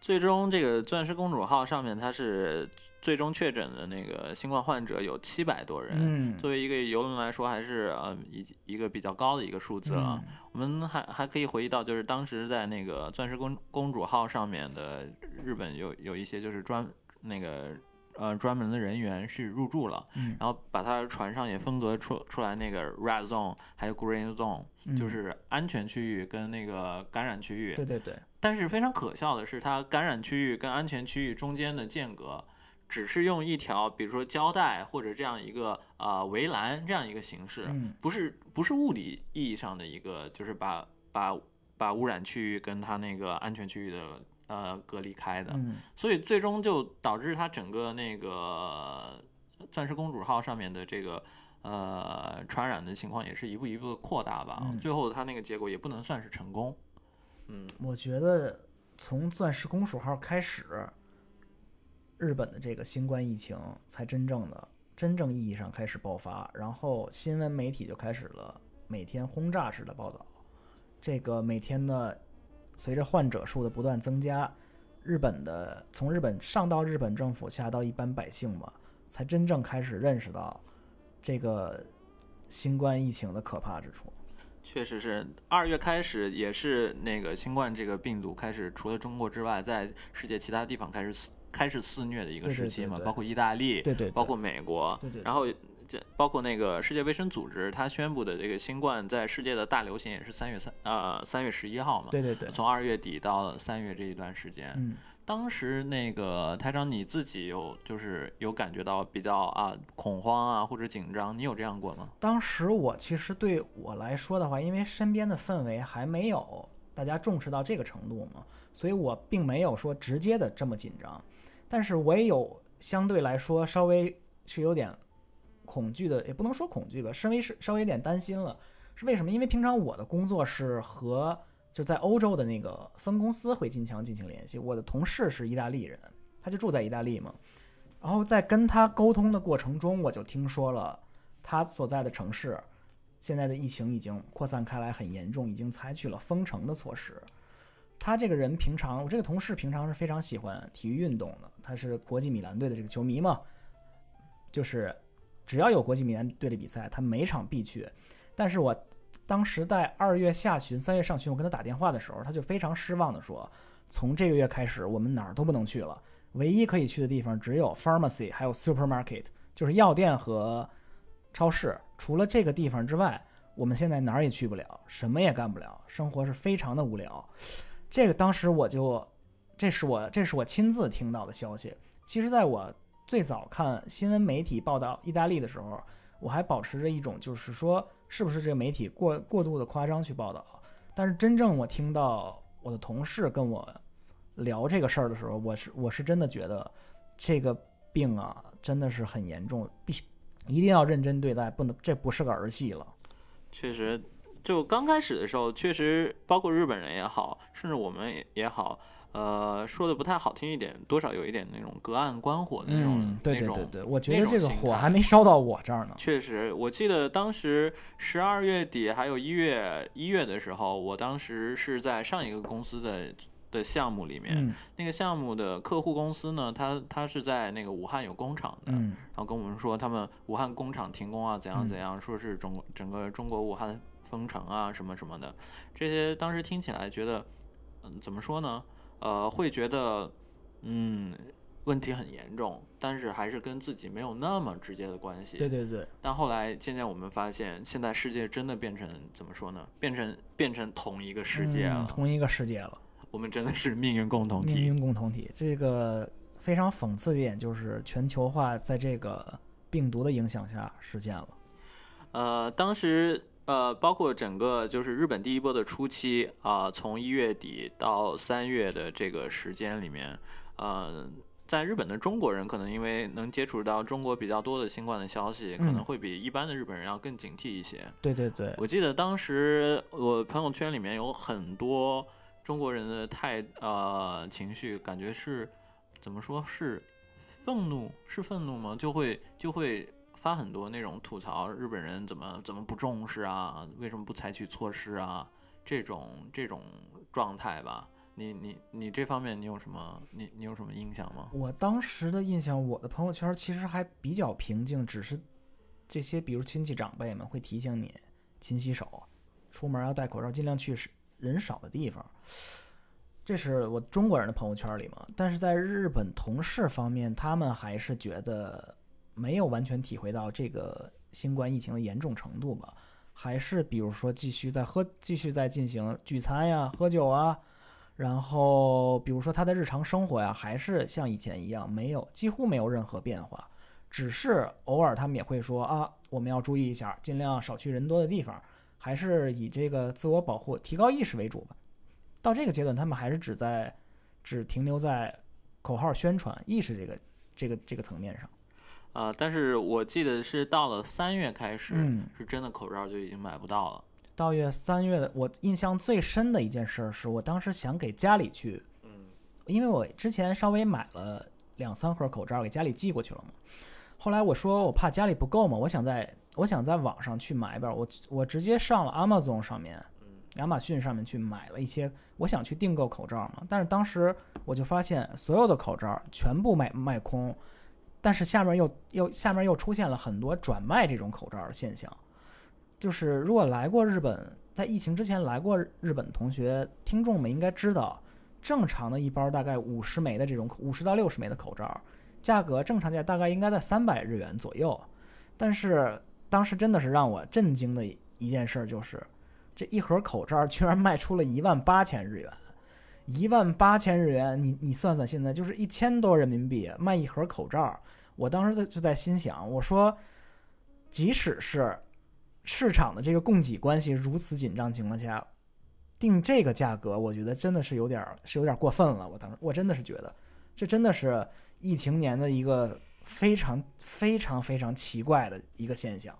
最终，这个钻石公主号上面它是最终确诊的那个新冠患者有七百多人。嗯，作为一个游轮来说，还是呃一一个比较高的一个数字了。嗯我们还还可以回忆到，就是当时在那个钻石公公主号上面的日本有有一些就是专那个呃专门的人员去入住了，嗯然后把它船上也分隔出出来那个 red zone 还有 green zone，、嗯就是安全区域跟那个感染区域。对对对，但是非常可笑的是，它感染区域跟安全区域中间的间隔，只是用一条，比如说胶带或者这样一个呃围栏这样一个形式，嗯不是不是物理意义上的一个，就是把把把污染区域跟它那个安全区域的呃隔离开的，嗯所以最终就导致它整个那个钻石公主号上面的这个。呃，传染的情况也是一步一步的扩大吧，嗯最后它那个结果也不能算是成功。嗯，我觉得从钻石公主号开始，日本的这个新冠疫情才真正的真正意义上开始爆发，然后新闻媒体就开始了每天轰炸式的报道。这个每天的随着患者数的不断增加，日本的从日本上到日本政府，下到一般百姓嘛，才真正开始认识到这个新冠疫情的可怕之处。确实是，二月开始也是那个新冠这个病毒开始，除了中国之外，在世界其他地方开始肆开始肆虐的一个时期嘛，包括意大利，对对对。包括美国，对对。对然后这包括那个世界卫生组织，它宣布的这个新冠在世界的大流行也是三月三呃三月十一号嘛，对对对，从二月底到三月这一段时间，嗯。当时那个台长你自己有就是有感觉到比较啊恐慌啊或者紧张，你有这样过吗？当时我其实对我来说的话，因为身边的氛围还没有大家重视到这个程度嘛，所以我并没有说直接的这么紧张。但是我也有相对来说稍微是有点恐惧的，也不能说恐惧吧，稍微是稍微有点担心了。是为什么？因为平常我的工作是和就在欧洲的那个分公司会经常进行联系，我的同事是意大利人，他就住在意大利嘛。然后在跟他沟通的过程中，我就听说了他所在的城市现在的疫情已经扩散开来，很严重，已经采取了封城的措施。他这个人平常，我这个同事平常是非常喜欢体育运动的，他是国际米兰队的这个球迷嘛，就是只要有国际米兰队的比赛，他每场必去。但是我当时在二月下旬、三月上旬，我跟他打电话的时候，他就非常失望的说，从这个月开始，我们哪儿都不能去了，唯一可以去的地方只有 pharmacy 还有 supermarket，就是药店和超市。除了这个地方之外，我们现在哪儿也去不了，什么也干不了，生活是非常的无聊。这个当时我就，这是我这是我亲自听到的消息。其实，在我最早看新闻媒体报道意大利的时候，我还保持着一种就是说，是不是这个媒体过过度的夸张去报道？但是真正我听到我的同事跟我聊这个事儿的时候，我是我是真的觉得这个病啊，真的是很严重，必须一定要认真对待，不能这不是个儿戏了。确实，就刚开始的时候，确实包括日本人也好，甚至我们也也好，呃，说的不太好听一点，多少有一点那种隔岸观火的那种、嗯，对对对对，我觉得这个火还没烧到我这儿呢。确实，我记得当时十二月底还有一月一月的时候，我当时是在上一个公司的的项目里面，嗯那个项目的客户公司呢，他他是在那个武汉有工厂的，嗯然后跟我们说他们武汉工厂停工啊，怎样怎样，说是中国整个中国武汉封城啊什么什么的，这些当时听起来觉得，嗯，怎么说呢？呃，会觉得，嗯，问题很严重，但是还是跟自己没有那么直接的关系。对对对，但后来渐渐我们发现，现在世界真的变成怎么说呢？变成变成同一个世界了，嗯同一个世界了，我们真的是命运共同体。命运共同体。这个非常讽刺的一点就是，全球化在这个病毒的影响下实现了。呃，当时呃，包括整个就是日本第一波的初期啊、从一月底到三月的这个时间里面，呃，在日本的中国人可能因为能接触到中国比较多的新冠的消息，可能嗯会比一般的日本人要更警惕一些。对对对，我记得当时我朋友圈里面有很多中国人的态呃情绪，感觉是怎么说是愤怒，是愤怒吗？就会就会发很多那种吐槽日本人怎么怎么不重视啊，为什么不采取措施啊，这种这种状态吧。你你你这方面你有什么你你有什么印象吗？我当时的印象，我的朋友圈其实还比较平静，只是这些比如亲戚长辈们会提醒你勤洗手，出门要戴口罩，尽量去人少的地方。这是我中国人的朋友圈里嘛，但是在日本同事方面，他们还是觉得没有完全体会到这个新冠疫情的严重程度吧，还是比如说继续在喝，继续在进行聚餐呀、喝酒啊，然后比如说他的日常生活呀，还是像以前一样，没有几乎没有任何变化，只是偶尔他们也会说啊，我们要注意一下，尽量少去人多的地方，还是以这个自我保护、提高意识为主吧。到这个阶段，他们还是只在只停留在口号宣传、意识这个这个这个层面上。啊、但是我记得是到了三月开始，嗯是真的口罩就已经买不到了。到月三月的，我印象最深的一件事儿是我当时想给家里去，嗯因为我之前稍微买了两三盒口罩给家里寄过去了嘛。后来我说我怕家里不够嘛，我想在我想在网上去买一本，我我直接上了 Amazon 上面，亚马逊上面去买了一些，我想去订购口罩嘛。但是当时我就发现所有的口罩全部卖卖空，但是下面又又下面又出现了很多转卖这种口罩的现象。就是如果来过日本，在疫情之前来过日本同学，听众们应该知道，正常的一包大概五十枚的这种五十到六十枚的口罩，价格正常价大概应该在三百日元左右。但是当时真的是让我震惊的一件事儿，就是这一盒口罩居然卖出了一万八千日元。一万八千日元，你你算算，现在就是一千多人民币卖一盒口罩。我当时就就在心想，我说，即使是市场的这个供给关系如此紧张情况下，定这个价格，我觉得真的是有点儿是有点儿过分了。我当时我真的是觉得，这真的是疫情年的一个非常非常非常奇怪的一个现象。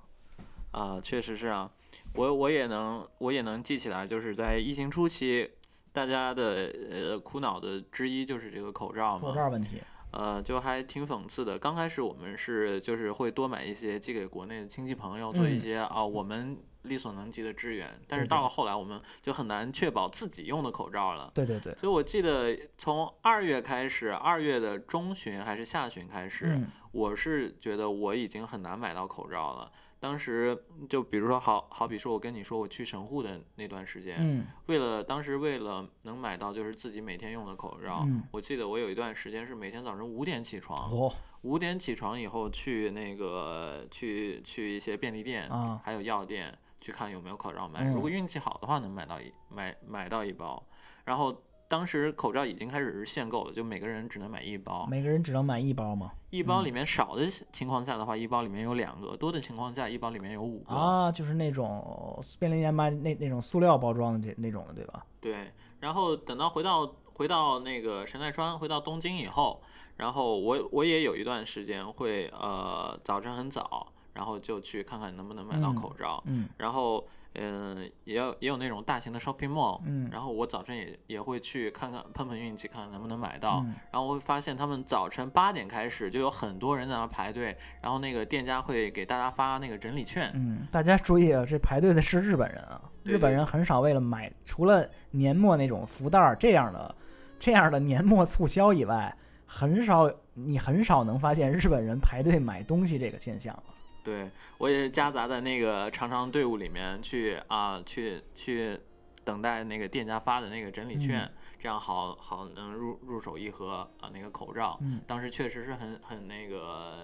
啊，确实是啊，我我也能我也能记起来，就是在疫情初期，大家的呃苦恼的之一就是这个口罩嘛。口罩问题，呃，就还挺讽刺的。刚开始我们是就是会多买一些寄给国内的亲戚朋友，做一嗯些啊、我们力所能及的支援。但是到了后来，我们就很难确保自己用的口罩了。对对对，所以我记得从二月开始，二月的中旬还是下旬开始，嗯我是觉得我已经很难买到口罩了。当时就比如说好好比说，我跟你说我去神户的那段时间，嗯为了当时为了能买到就是自己每天用的口罩，嗯我记得我有一段时间是每天早晨五点起床，哦五点起床以后去那个去去一些便利店，啊还有药店去看有没有口罩卖。嗯如果运气好的话，能买到一买买到一包。然后当时口罩已经开始是限购了，就每个人只能买一包。每个人只能买一包吗？一包里面少的情况下的话，一包里面有两个；多的情况下，一包里面有五个。啊，就是那种便利店卖那那种塑料包装的这那种的，对吧？对，然后等到回到回到那个神奈川，回到东京以后，然后我我也有一段时间会呃早晨很早，然后就去看看能不能买到嗯口罩，嗯然后嗯、也有也有那种大型的 shopping mall，嗯。然后我早晨也也会去看看碰碰运气，看看能不能买到，嗯。然后我会发现他们早晨八点开始就有很多人在那排队，然后那个店家会给大家发那个整理券，嗯，大家注意啊，这排队的是日本人啊，对日本人很少为了买除了年末那种福袋儿这样的这样的年末促销以外，很少你很少能发现日本人排队买东西这个现象了。对我也是夹杂在那个长长队伍里面去啊，去去等待那个店家发的那个整理券，嗯这样好好能入入手一盒啊那个口罩。嗯当时确实是很很那个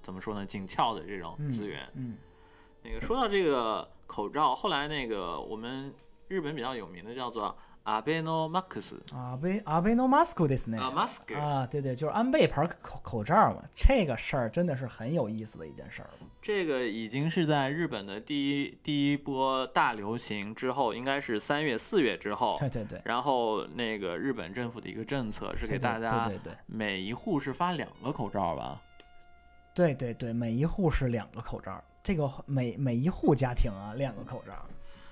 怎么说呢，紧俏的这种嗯资源。嗯那个说到这个口罩，后来那个我们日本比较有名的叫做Abenomax 阿贝阿贝诺马斯库ですね。啊 mask，、啊，对对，就是安倍牌口口罩嘛，这个事儿真的是很有意思的一件事儿。这个已经是在日本的第一第一波大流行之后，应该是三月四月之后，对对对，然后那个日本政府的一个政策是给对大家对对对每一户是发两个口罩吧？对对对，每一户是两个口罩，这个每每一户家庭啊两个口罩，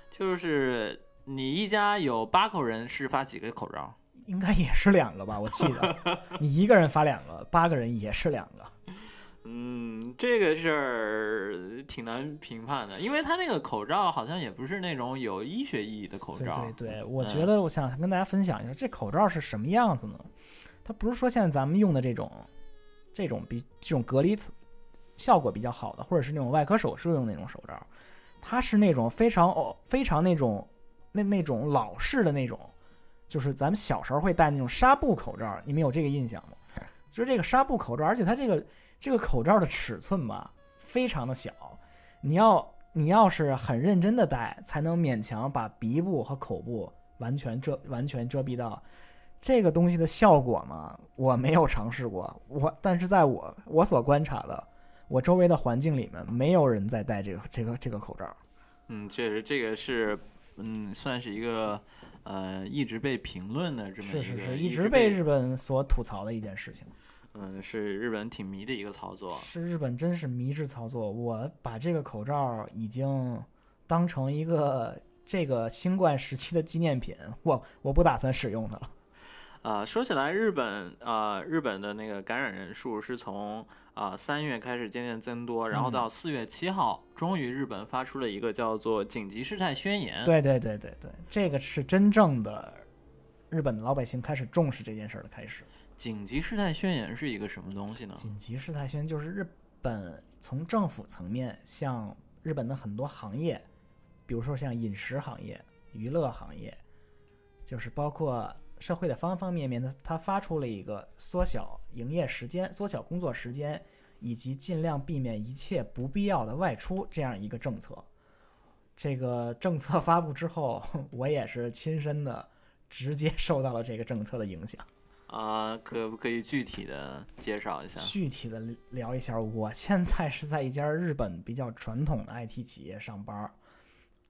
就是 你一家有八口人是发几个口罩？应该也是两个吧？我记得 你一个人发两个，八个人也是两个。嗯，这个事儿挺难评判的，因为他那个口罩好像也不是那种有医学意义的口罩。对对，我嗯觉得我想跟大家分享一下，这口罩是什么样子呢？它不是说现在咱们用的这种这种比这种隔离层效果比较好的，或者是那种外科手术用那种手罩，它是那种非常哦非常那种那那种老式的那种，就是咱们小时候会戴那种纱布口罩，你们有这个印象吗？就是这个纱布口罩，而且它这个这个口罩的尺寸吧，非常的小，你要你要是很认真的戴，才能勉强把鼻部和口部完全遮完全遮蔽到。这个东西的效果嘛，我没有尝试过，我但是在我我所观察的，我周围的环境里面，没有人在戴这个这个这个口罩。嗯，确实这个是，嗯，算是一个呃一直被评论的这么一个，是是是，一一直被日本所吐槽的一件事情。嗯是日本挺迷的一个操作。是日本真是迷之操作，我把这个口罩已经当成一个这个新冠时期的纪念品，我我不打算使用它了。啊，说起来，日本啊、日本的那个感染人数是从啊三、月开始渐渐增多，然后嗯到四月七号，终于日本发出了一个叫做紧急事态宣言。，对对对对对，这个是真正的日本的老百姓开始重视这件事儿的开始。紧急事态宣言是一个什么东西呢？紧急事态宣言就是日本从政府层面向日本的很多行业，比如说像饮食行业、娱乐行业，就是包括社会的方方面面的，它发出了一个缩小营业时间、缩小工作时间，以及尽量避免一切不必要的外出这样一个政策。这个政策发布之后，我也是亲身的直接受到了这个政策的影响。啊、可不可以具体的介绍一下？具体的聊一下，我现在是在一家日本比较传统的 IT 企业上班。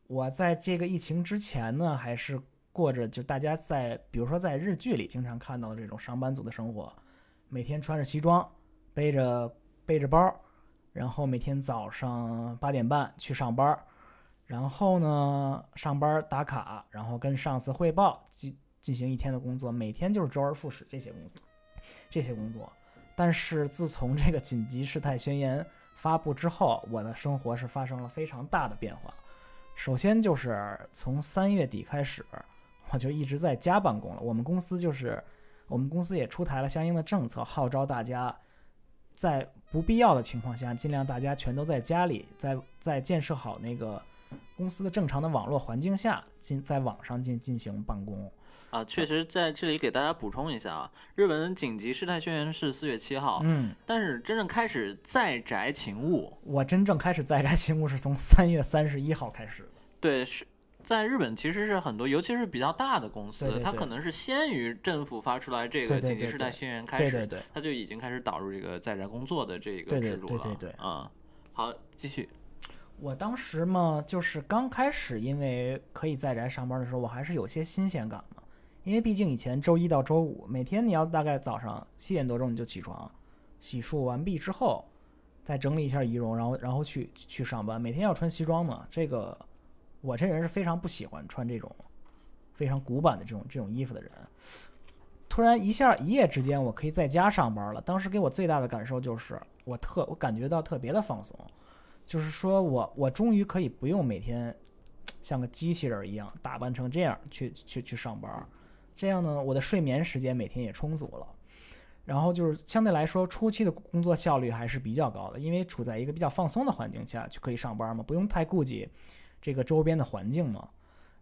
我在这个疫情之前呢，还是过着就大家在比如说在日剧里经常看到的这种上班族的生活，每天穿着西装，背着背着包，然后每天早上八点半去上班，然后呢上班打卡，然后跟上司汇报进进行一天的工作，每天就是周而复始这些工作，这些工作。但是自从这个紧急事态宣言发布之后，我的生活是发生了非常大的变化。首先就是从三月底开始，我就一直在家办公了。我们公司就是，我们公司也出台了相应的政策，号召大家在不必要的情况下，尽量大家全都在家里，在在建设好那个公司的正常的网络环境下，进在网上进进行办公。啊，确实在这里给大家补充一下啊，日本紧急事态宣言是四月七号，嗯，但是真正开始在宅勤务，我真正开始在宅勤务是从三月三十一号开始的。对，是在日本其实是很多，尤其是比较大的公司，对对对它可能是先于政府发出来这个紧急事态宣言开始，它就已经开始导入这个在宅工作的这个制度了。对对对嗯，好，继续。我当时嘛，就是刚开始，因为可以在宅上班的时候，我还是有些新鲜感嘛。因为毕竟以前周一到周五，每天你要大概早上七点多钟你就起床，洗漱完毕之后，再整理一下仪容，然后然后去去上班。每天要穿西装嘛，这个我这人是非常不喜欢穿这种非常古板的这种这种衣服的人。突然一下一夜之间，我可以在家上班了。当时给我最大的感受就是，我特我感觉到特别的放松。就是说我我终于可以不用每天像个机器人一样打扮成这样去去去上班，这样呢，我的睡眠时间每天也充足了。然后就是相对来说，初期的工作效率还是比较高的，因为处在一个比较放松的环境下就可以上班嘛，不用太顾及这个周边的环境嘛。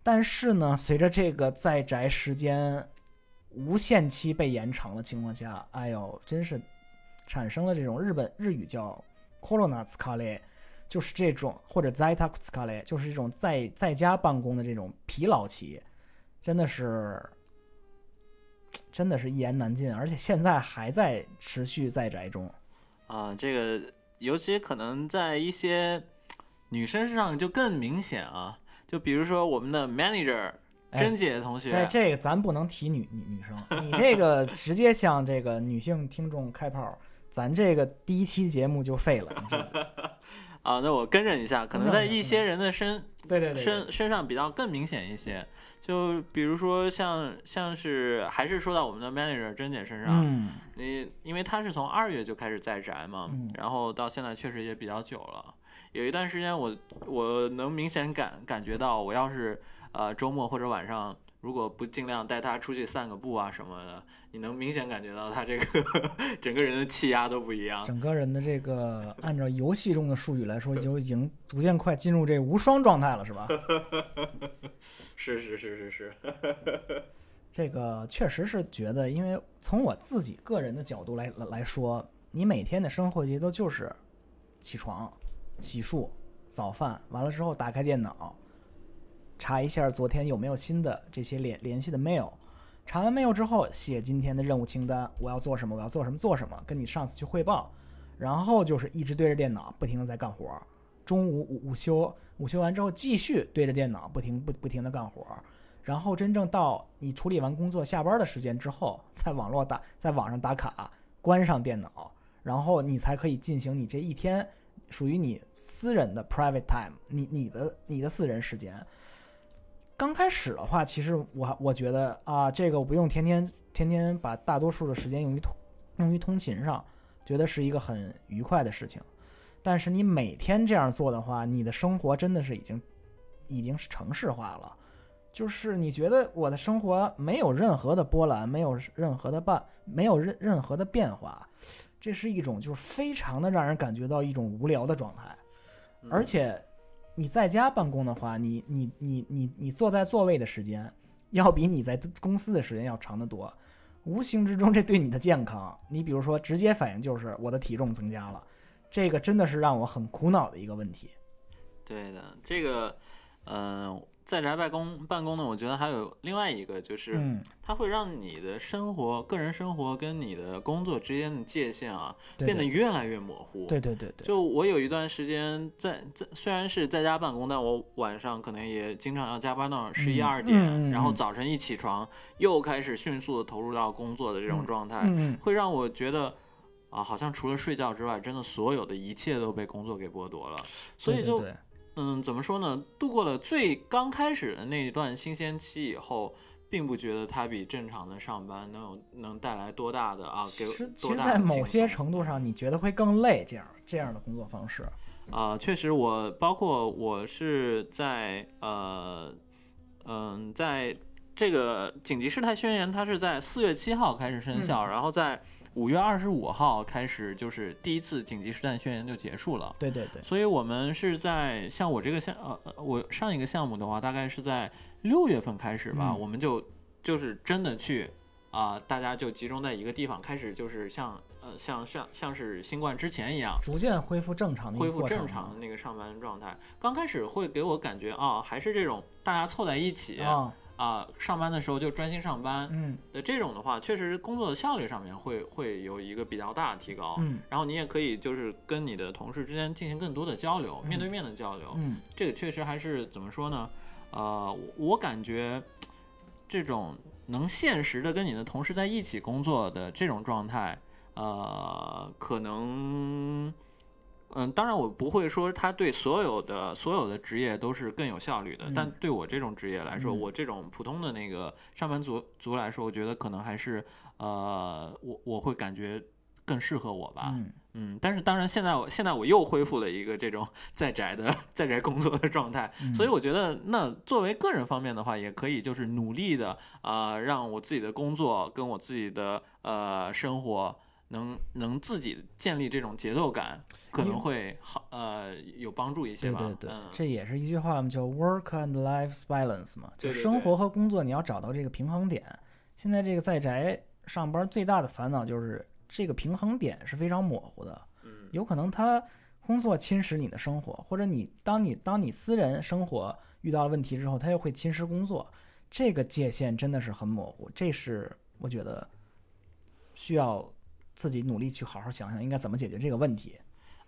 但是呢，随着这个在宅时间无限期被延长的情况下，哎呦，真是产生了这种日本日语叫 “corona s c a l e 就是这种或者 Zeta s c a l e 就是这种在在家办公的这种疲劳期，真的是真的是一言难尽，而且现在还在持续在宅中。啊，这个尤其可能在一些女生身上就更明显啊，就比如说我们的 manager 哎甄姐同学，在这个咱不能提女女女生，你这个直接向这个女性听众开炮，咱这个第一期节目就废了。啊，那我更正一下，可能在一些人的身 对对对对身身上比较更明显一些，就比如说像像是还是说到我们的 manager 甄姐身上，嗯，你因为她是从二月就开始在宅嘛，嗯然后到现在确实也比较久了。有一段时间我我能明显感感觉到，我要是呃周末或者晚上如果不尽量带他出去散个步啊什么的，你能明显感觉到他这个 整个人的气压都不一样。整个人的这个按照游戏中的术语来说，就已经逐渐快进入这无双状态了，是吧？是是是是是，这个确实是觉得，因为从我自己个人的角度来来来说，你每天的生活节奏就是起床、洗漱、早饭，完了之后打开电脑，查一下昨天有没有新的这些联联系的 mail，查完 mail 之后写今天的任务清单，我要做什么，我要做什么做什么，跟你上司去汇报，然后就是一直对着电脑不停的在干活，中午午午休，午休完之后继续对着电脑不停不不停的干活。然后真正到你处理完工作下班的时间之后，在网络打在网上打卡，关上电脑，然后你才可以进行你这一天属于你私人的 private time，你你的你的私人时间。刚开始的话，其实我我觉得啊，这个我不用天天天天把大多数的时间用于通用于通勤上，觉得是一个很愉快的事情。但是你每天这样做的话，你的生活真的是已经已经是城市化了。就是你觉得我的生活没有任何的波澜，没有任何的变，没有任任何的变化，这是一种就是非常的让人感觉到一种无聊的状态。而且你在家办公的话，你你你你你坐在座位的时间，要比你在公司的时间要长得多。无形之中，这对你的健康，你比如说直接反应就是我的体重增加了，这个真的是让我很苦恼的一个问题。对的，这个，嗯、在宅办公办公呢，我觉得还有另外一个就是，嗯，它会让你的生活、个人生活跟你的工作之间的界限啊对变得越来越模糊。对对对对，就我有一段时间在在，虽然是在家办公，但我晚上可能也经常要加班到十一嗯二点，然后嗯。早晨一起床又开始迅速的投入到工作的这种嗯状态，会让我觉得啊，好像除了睡觉之外，真的所有的一切都被工作给剥夺了。所以就嗯，怎么说呢？度过了最刚开始的那一段新鲜期以后，并不觉得它比正常的上班能有能带来多大的啊，给其实其实，在某些程度上，你觉得会更累，这样这样的工作方式。啊、确实我，包括我是在呃，嗯、在这个紧急事态宣言，它是在四月七号开始生效，然后在五月二十五号开始，就是第一次紧急实战宣言就结束了。对对对，所以我们是在像我这个项呃，呃我上一个项目的话，大概是在六月份开始吧，嗯我们就就是真的去啊、大家就集中在一个地方，开始就是像呃像像像是新冠之前一样，逐渐恢复正常的恢复正常的那个上班状态。刚开始会给我感觉啊，还是这种大家凑在一起啊、啊，上班的时候就专心上班嗯的这种的话，确实工作的效率上面会会有一个比较大的提高。嗯然后你也可以就是跟你的同事之间进行更多的交流，面对面的交流。嗯这个确实还是怎么说呢？呃，我我感觉这种能现实的跟你的同事在一起工作的这种状态，呃，可能，嗯，当然我不会说他对所有的所有的职业都是更有效率的，嗯。但对我这种职业来说，嗯。我这种普通的那个上班族族来说，我觉得可能还是呃，我我会感觉更适合我吧。嗯。嗯，但是当然，现在我现在我又恢复了一个这种 在宅的在宅工作的状态，嗯。所以我觉得，那作为个人方面的话，也可以就是努力的啊、呃让我自己的工作跟我自己的呃生活能能自己建立这种节奏感，可能会好呃有帮助一些吧。对对对，嗯，这也是一句话嘛，叫 work and life balance 嘛，就生活和工作你要找到这个平衡点。现在这个在宅上班最大的烦恼就是这个平衡点是非常模糊的，嗯有可能他工作侵蚀你的生活，或者你当你当你私人生活遇到了问题之后，他又会侵蚀工作，这个界限真的是很模糊，这是我觉得需要自己努力去好好想想应该怎么解决这个问题。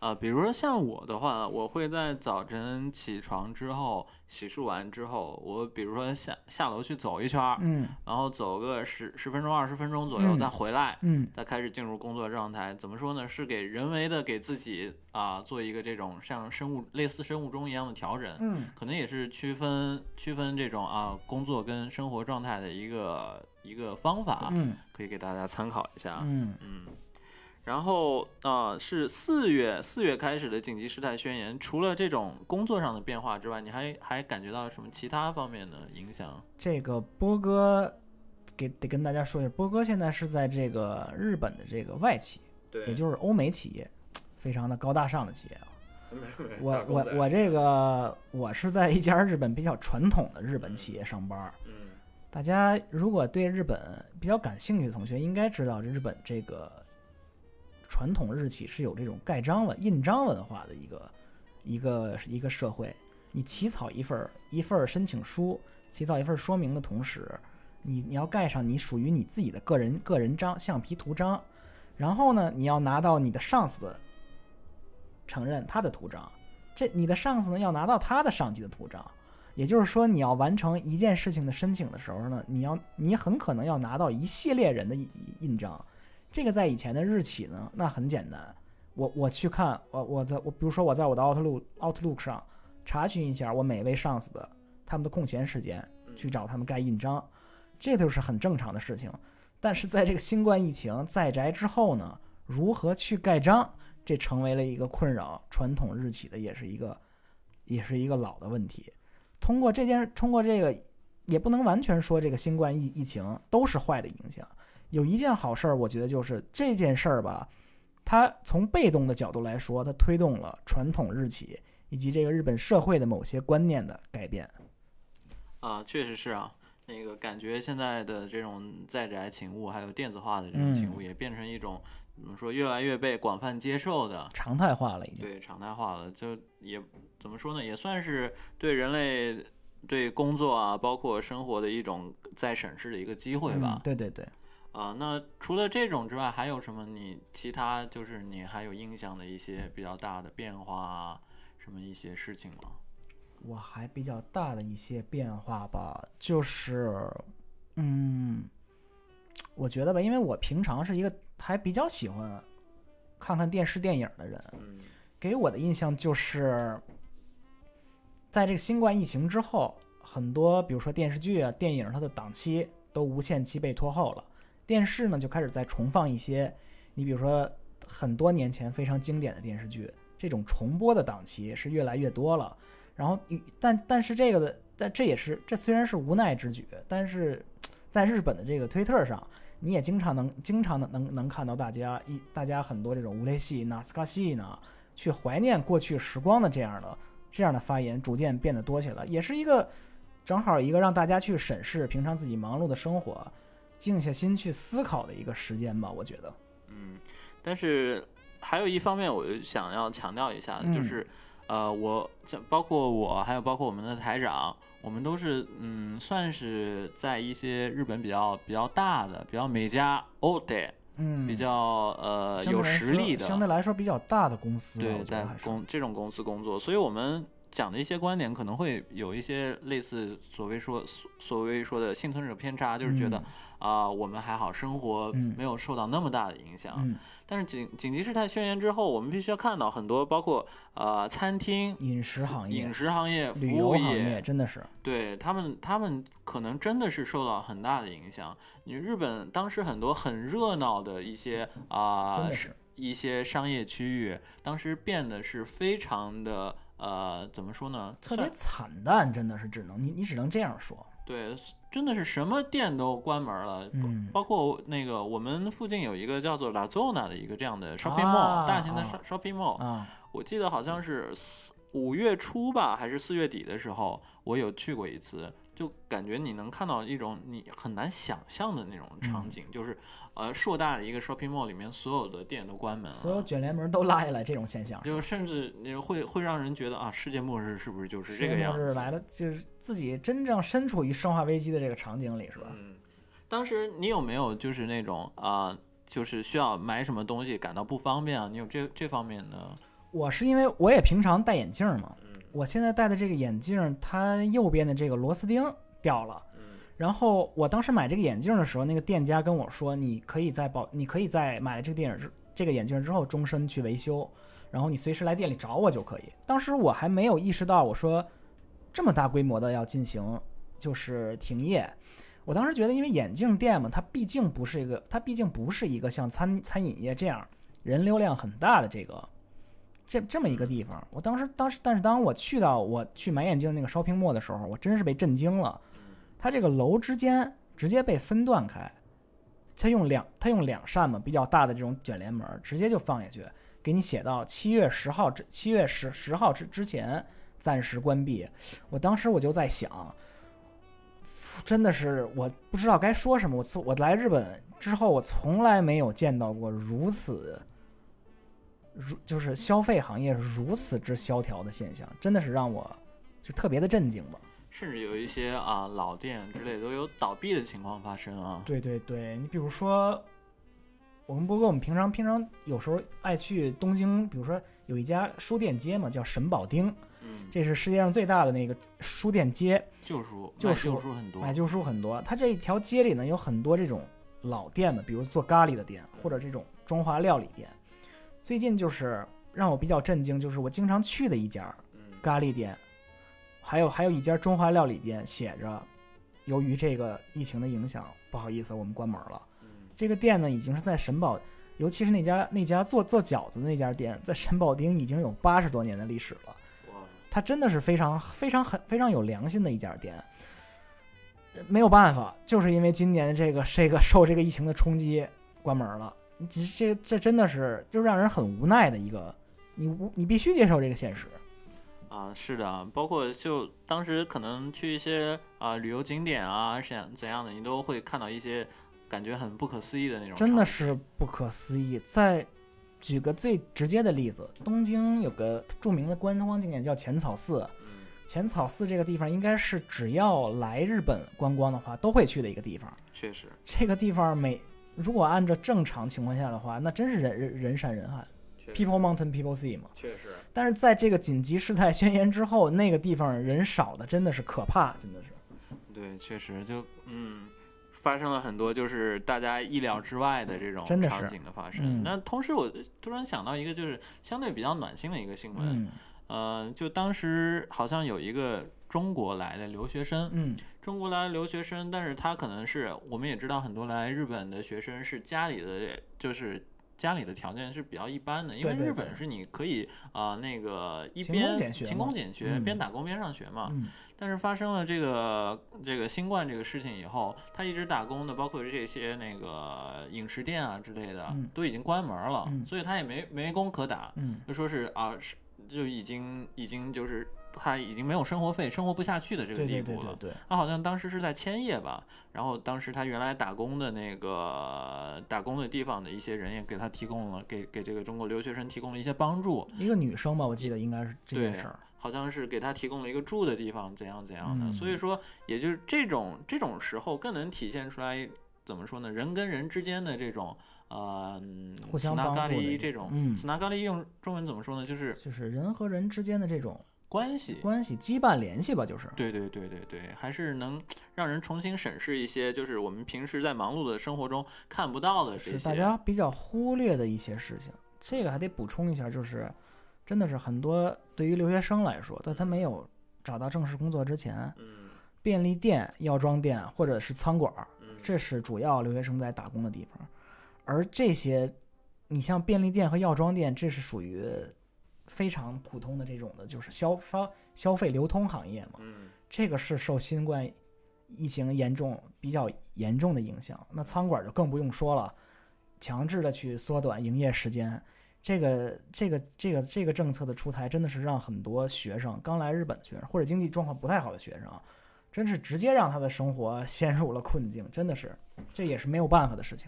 啊、比如说像我的话，我会在早晨起床之后洗漱完之后，我比如说下下楼去走一圈儿，嗯然后走个十十分钟、二十分钟左右嗯再回来，嗯再开始进入工作状态。怎么说呢？是给人为的给自己啊、做一个这种像生物类似生物钟一样的调整，嗯可能也是区分区分这种啊工作跟生活状态的一个一个方法，嗯可以给大家参考一下。嗯嗯，然后啊、是四月四月开始的紧急事态宣言，除了这种工作上的变化之外，你还还感觉到什么其他方面的影响？这个波哥给得跟大家说一下，波哥现在是在这个日本的这个外企，对也就是欧美企业，非常的高大上的企业啊。我打工仔我我这个我是在一家日本比较传统的日本企业上班儿。嗯大家如果对日本比较感兴趣的同学，应该知道日本这个传统日企是有这种盖章文、印章文化的一个一个一个社会。你起草一份一份申请书，起草一份说明的同时，你你要盖上你属于你自己的个人个人章、橡皮图章，然后呢，你要拿到你的上司承认他的图章，这你的上司呢要拿到他的上级的图章。也就是说，你要完成一件事情的申请的时候呢，你要你很可能要拿到一系列人的印印章。这个在以前的日企呢，那很简单，我我去看我我在我比如说我在我的 Outlook Outlook 上查询一下我每位上司的他们的空闲时间，去找他们盖印章，这都是很正常的事情。但是在这个新冠疫情在宅之后呢，如何去盖章，这成为了一个困扰传统日企的，也是一个也是一个老的问题。通过这件，通过这个，也不能完全说这个新冠疫疫情都是坏的影响。有一件好事儿，我觉得就是这件事儿吧，它从被动的角度来说，它推动了传统日企以及这个日本社会的某些观念的改变。啊，确实是啊。那个感觉现在的这种在宅勤务，还有电子化的这种勤务，嗯也变成一种怎么说，越来越被广泛接受的，常态化了已经。对常态化了。就也怎么说呢，也算是对人类对工作啊，包括生活的一种再审视的一个机会吧嗯。对对对，啊，那除了这种之外，还有什么你其他就是你还有印象的一些比较大的变化啊，什么一些事情吗？我还比较大的一些变化吧，就是，嗯，我觉得吧，因为我平常是一个还比较喜欢看看电视电影的人，嗯给我的印象就是，在这个新冠疫情之后，很多比如说电视剧啊、电影，它的档期都无限期被拖后了。电视呢就开始在重放一些，你比如说很多年前非常经典的电视剧，这种重播的档期是越来越多了。然后，但但是这个的，但这也是这虽然是无奈之举，但是 在日本的这个推特上，你也经常能经常能能能看到大家一大家很多这种无类系、纳斯卡系呢，去怀念过去时光的这样的这样的发言，逐渐变得多起来，也是一个正好一个让大家去审视平常自己忙碌的生活，静下心去思考的一个时间吧，我觉得。嗯，但是还有一方面，我就想要强调一下，就嗯是呃，我像包括我，还有包括我们的台长，我们都是嗯，算是在一些日本比较比较大的、比较美家 o d 嗯，比较呃有实力的，相对来说比较大的公司，对，在公这种公司工作，所以我们讲的一些观点可能会有一些类似所谓说所所谓说的幸存者偏差，就是觉得嗯啊、我们还好，生活嗯没有受到那么大的影响。嗯，但是紧紧急事态宣言之后，我们必须要看到很多，包括呃餐厅、饮食行业饮、食行业、服务行业真的是，对他们，他们可能真的是受到很大的影响。你日本当时很多很热闹的一些啊、一些商业区域，当时变得是非常的呃，怎么说呢？特别惨淡，真的是只能你你只能这样说。对，真的是什么店都关门了，包嗯包括那个我们附近有一个叫做 La Zona 的一个这样的 shopping 啊 mall，、大型的 shopping mall，、啊，我记得好像是四五月初吧，还是四月底的时候，我有去过一次，就感觉你能看到一种你很难想象的那种场嗯景，就是呃硕大的一个 shopping mall 里面所有的店都关门了，所有卷帘门都拉下来，这种现象。就甚至你会会让人觉得啊，世界末日是不是就是这个样子？来了，就是自己真正身处于生化危机的这个场景里，是吧？嗯，当时你有没有就是那种啊、就是需要买什么东西感到不方便啊？你有这这方面的？我是因为我也平常戴眼镜嘛，嗯我现在戴的这个眼镜，它右边的这个螺丝钉掉了。嗯然后我当时买这个眼镜的时候，那个店家跟我说，你可以在保，你可以在买了这个电影之这个眼镜之后终身去维修，然后你随时来店里找我就可以。当时我还没有意识到，我说这么大规模的要进行就是停业。我当时觉得，因为眼镜店嘛，它毕竟不是一个，它毕竟不是一个像餐餐饮业这样人流量很大的这个这这么一个地方。我当时当时，但是当我去到我去买眼镜那个 shopping mall 的时候，我真是被震惊了。它这个楼之间直接被分段开，它用两它用两扇嘛比较大的这种卷帘门，直接就放下去，给你写到七月十号之七月十十号之之前暂时关闭。我当时我就在想，真的是我不知道该说什么。我从我来日本之后，我从来没有见到过如此。如就是消费行业如此之萧条的现象，真的是让我就特别的震惊吧。甚至有一些啊老店之类都有倒闭的情况发生啊。对对对，你比如说，我们波哥，我们平常平常有时候爱去东京，比如说有一家书店街嘛，叫神保町，嗯，这是世界上最大的那个书店街，旧书旧书书很多买，旧书很多。它这一条街里呢，有很多这种老店的，比如做咖喱的店，或者这种中华料理店。最近就是让我比较震惊，就是我经常去的一家嗯咖喱店，还有还有一家中华料理店，写着由于这个疫情的影响，不好意思，我们关门了。嗯 这个店呢，已经是在神保，尤其是那家那家做做饺子的那家店，在神保町已经有八十多年的历史了。哇，它真的是非常非常很非常有良心的一家店。呃没有办法，就是因为今年这个这个受这个疫情的冲击，关门了。这这这真的是就让人很无奈的一个，你无你必须接受这个现实。啊，是的，包括就当时可能去一些啊旅游景点啊，怎怎样的，你都会看到一些感觉很不可思议的那种。真的是不可思议。再举个最直接的例子，东京有个著名的观光景点叫浅草寺，嗯浅草寺这个地方应该是只要来日本观光的话都会去的一个地方。确实，这个地方每如果按照正常情况下的话，那真是人人人山人海，People Mountain People Sea 嘛。确实，但是在这个紧急事态宣言之后，那个地方人少的真的是可怕，真的是。对，确实就嗯。发生了很多就是大家意料之外的这种场景的发生。嗯那同时，我突然想到一个就是相对比较暖心的一个新闻，嗯呃，就当时好像有一个中国来的留学生，嗯中国来的留学生，但是他可能是我们也知道很多来日本的学生是家里的就是。家里的条件是比较一般的，因为日本是你可以啊、呃那个一边勤工俭学，嗯边打工边上学嘛。嗯但是发生了这个这个新冠这个事情以后，他一直打工的，包括这些那个饮食店啊之类的，嗯都已经关门了，嗯所以他也没没工可打，嗯就说是啊，是就已经已经就是他已经没有生活费，生活不下去的这个地步了。对对对对，他好像当时是在千叶吧，然后当时他原来打工的那个打工的地方的一些人也给他提供了给给这个中国留学生提供了一些帮助，一个女生吧，我记得应该是这件事儿。好像是给他提供了一个住的地方，怎样怎样的。嗯所以说，也就是这种这种时候更能体现出来怎么说呢？人跟人之间的这种呃，互相帮助的这喱这种，嗯斯纳咖喱用中文怎么说呢？就是就是人和人之间的这种关系。关系羁绊联系吧，就是。对对对对对，还是能让人重新审视一些，就是我们平时在忙碌的生活中看不到的这些。是大家比较忽略的一些事情。这个还得补充一下，就是真的是很多对于留学生来说，在他没有找到正式工作之前，嗯便利店、药妆店或者是餐馆这是主要留学生在打工的地方。而这些，你像便利店和药妆店，这是属于非常普通的这种的，就是消消消费流通行业嘛。嗯这个是受新冠疫情严重、比较严重的影响。那餐馆就更不用说了，强制的去缩短营业时间。这个、这个、这个、这个政策的出台，真的是让很多学生刚来日本的学生，或者经济状况不太好的学生啊，真是直接让他的生活 陷入了困境。真的是，这也是没有办法的事情。